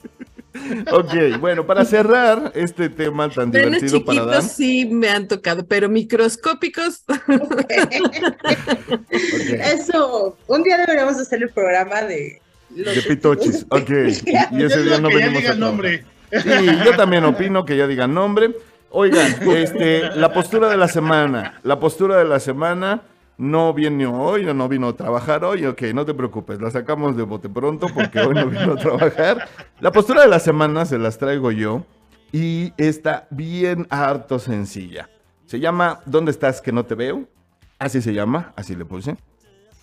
Ok, bueno, para cerrar este tema tan Penes divertido para Dan. chiquitos sí me han tocado, pero microscópicos, eso, un día deberíamos hacer el programa de los De pitochis, ok. Y, ese día no que venimos a nombre. Sí, yo también opino que ya digan nombre. Oigan, este, la postura de la semana. La postura de la semana no viene hoy, no vino a trabajar hoy. Ok, no te preocupes, la sacamos de bote pronto porque hoy no vino a trabajar. La postura de la semana se las traigo yo y está bien harto sencilla. Se llama ¿Dónde estás que no te veo? Así se llama, así le puse.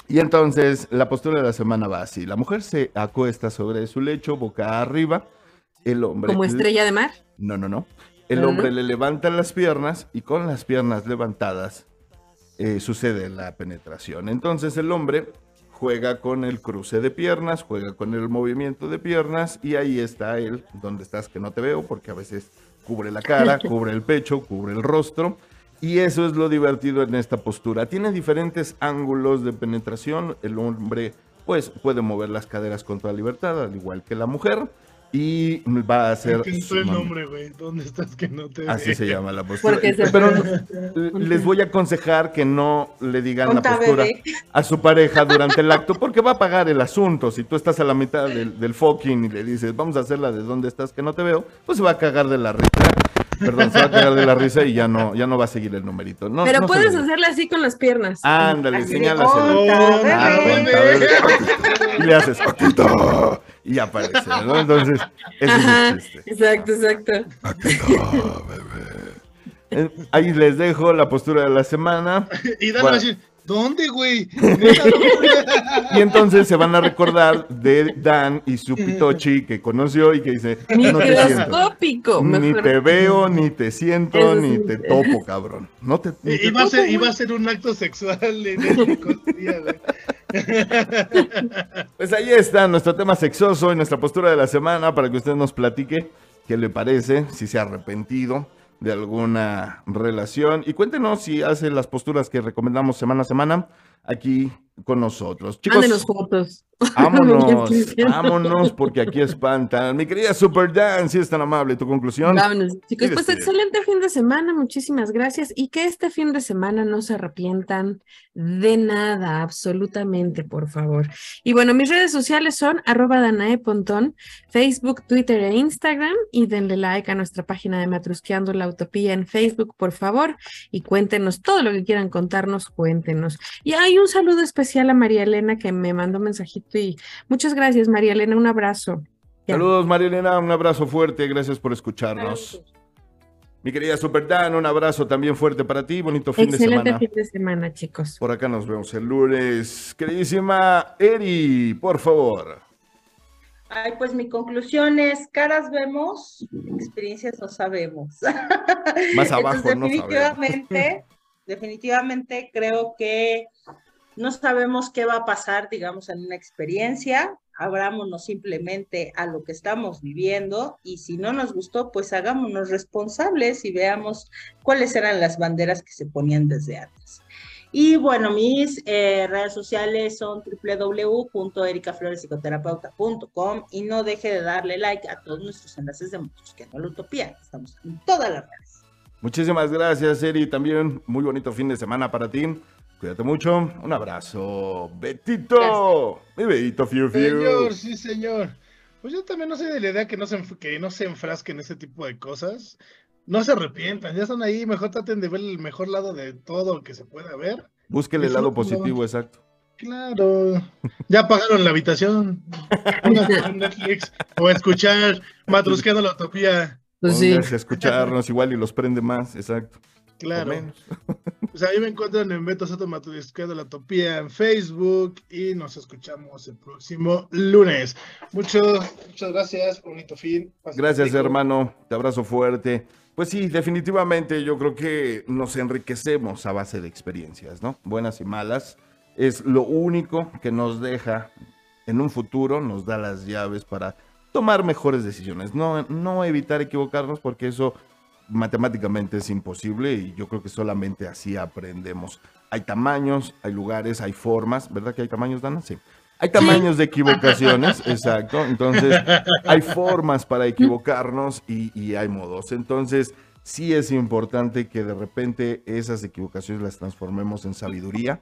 Y entonces la postura de la semana va así. La mujer se acuesta sobre su lecho, boca arriba. El hombre... ¿Como estrella de mar? No, no, no. El hombre le levanta las piernas y con las piernas levantadas eh, sucede la penetración. Entonces el hombre juega con el cruce de piernas, juega con el movimiento de piernas y ahí está él, donde estás que no te veo, porque a veces cubre la cara, cubre el pecho, cubre el rostro. Y eso es lo divertido en esta postura. Tiene diferentes ángulos de penetración. El hombre pues puede mover las caderas con toda libertad, al igual que la mujer. Y va a hacer... Que entró el nombre, güey. ¿Dónde estás que no te Así ve? se llama la postura. Porque se- Pero les voy a aconsejar que no le digan la postura bebé. a su pareja durante el acto, porque va a pagar el asunto. Si tú estás a la mitad del, del fucking y le dices, vamos a hacerla de dónde estás que no te veo, pues se va a cagar de la risa. Perdón, se va a cagar de la risa y ya no, ya no va a seguir el numerito. No, Pero no puedes hacerle así con las piernas. Ándale, Así. "Conta, Ah, bebé". bebé. Y le haces, "Paquito", y aparece, ¿no? Entonces, ese Ajá, es el chiste. exacto, exacto. Eh, Ahí les dejo la postura de la semana. Y Dan Bueno. va a decir, ¿dónde, güey? Y entonces se van a recordar de Dan y su pitochi que conoció y que dice, no te siento. Ni te veo, ni te siento, Eso ni sí. te topo, cabrón. No te, ni te y va a topo, ser, y güey. va a ser un acto sexual en el día, güey. Pues ahí está nuestro tema sexoso y nuestra postura de la semana para que usted nos platique qué le parece, si se ha arrepentido de alguna relación. Y cuéntenos si hace las posturas que recomendamos semana a semana aquí con nosotros. Chicos, Mándenos fotos. vámonos, vámonos porque aquí espantan. Mi querida Super Dan, si es tan amable, tu conclusión. Vámonos, chicos. Pues excelente fin de semana, muchísimas gracias. Y que este fin de semana no se arrepientan de nada, absolutamente, por favor. Y bueno, mis redes sociales son arroba Danae Pontón, Facebook, Twitter e Instagram. Y denle like a nuestra página de Matrusqueando la Utopía en Facebook, por favor. Y cuéntenos todo lo que quieran contarnos, cuéntenos. Y hay un saludo especial a María Elena que me mandó mensajito y muchas gracias, María Elena, un abrazo. Saludos, María Elena, un abrazo fuerte, gracias por escucharnos. Mi querida Super Dan, un abrazo también fuerte para ti, bonito fin de Excelente semana. fin de semana, chicos. Por acá nos vemos el lunes. Queridísima Eri, por favor. Ay, pues mi conclusión es, caras vemos, experiencias no sabemos. Más abajo Entonces, no sabemos. Definitivamente, creo que no sabemos qué va a pasar, digamos, en una experiencia. Abrámonos simplemente a lo que estamos viviendo y si no nos gustó, pues hagámonos responsables y veamos cuáles eran las banderas que se ponían desde antes. Y bueno, mis eh, redes sociales son www.ericaflorespsicoterapeuta.com y no deje de darle like a todos nuestros enlaces de Motos, que no la utopía. Estamos en todas las redes. Muchísimas gracias, Eri. También muy bonito fin de semana para ti. Cuídate mucho. Un abrazo. Betito. Mi Betito Fiu Fiu. Señor, sí, señor. Pues yo también no soy de la idea que no se, que no se enfrasquen en ese tipo de cosas. No se arrepientan, ya están ahí, mejor traten de ver el mejor lado de todo que se pueda ver. Búsquele el lado positivo, exacto. Claro, ya pagaron la habitación. Netflix o a escuchar Matrusqueando la Utopía. Pues sí. Pónganse a escucharnos igual y los prende más, exacto. Claro. Pues ahí me encuentran en Beto Soto Matrusqueando la Utopía en Facebook y nos escuchamos el próximo lunes. Mucho, muchas gracias, bonito fin. Gracias, rico. hermano. Te abrazo fuerte. Pues sí, definitivamente yo creo que nos enriquecemos a base de experiencias, ¿no? Buenas y malas. Es lo único que nos deja en un futuro, nos da las llaves para tomar mejores decisiones. No, no evitar equivocarnos porque eso matemáticamente es imposible y yo creo que solamente así aprendemos. Hay tamaños, hay lugares, hay formas, ¿verdad que hay tamaños, Dana? Sí. Hay tamaños de equivocaciones, exacto. Entonces, hay formas para equivocarnos y, y hay modos. Entonces, sí es importante que de repente esas equivocaciones las transformemos en sabiduría.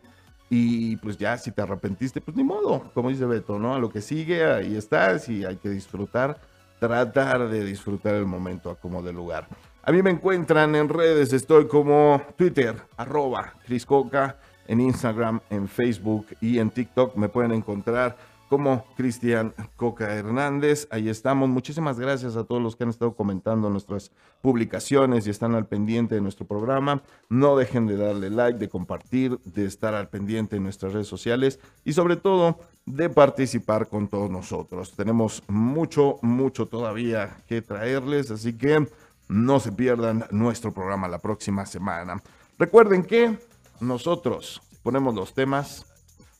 Y pues ya, si te arrepentiste, pues ni modo, como dice Beto, ¿no? A lo que sigue, ahí estás y hay que disfrutar, tratar de disfrutar el momento a como de lugar. A mí me encuentran en redes, estoy como Twitter, arroba Cris Coca, en Instagram, en Facebook y en TikTok me pueden encontrar como Cristian Coca Hernández. Ahí estamos. Muchísimas gracias a todos los que han estado comentando nuestras publicaciones y están al pendiente de nuestro programa. No dejen de darle like, de compartir, de estar al pendiente en nuestras redes sociales y sobre todo de participar con todos nosotros. Tenemos mucho, mucho todavía que traerles, así que no se pierdan nuestro programa la próxima semana. Recuerden que nosotros ponemos los temas,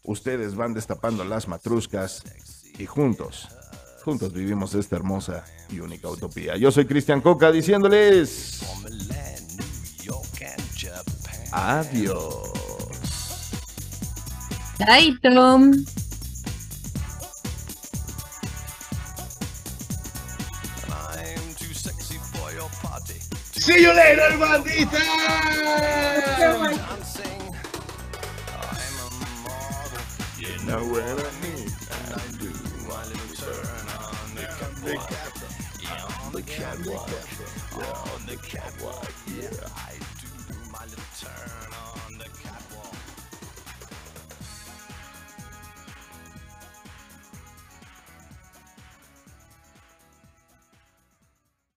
ustedes van destapando las matruscas y juntos, juntos vivimos esta hermosa y única utopía. Yo soy Cristian Coca diciéndoles adiós. Tom. See you later, bandita! Know what I mean? I do While little turn on the catwalk.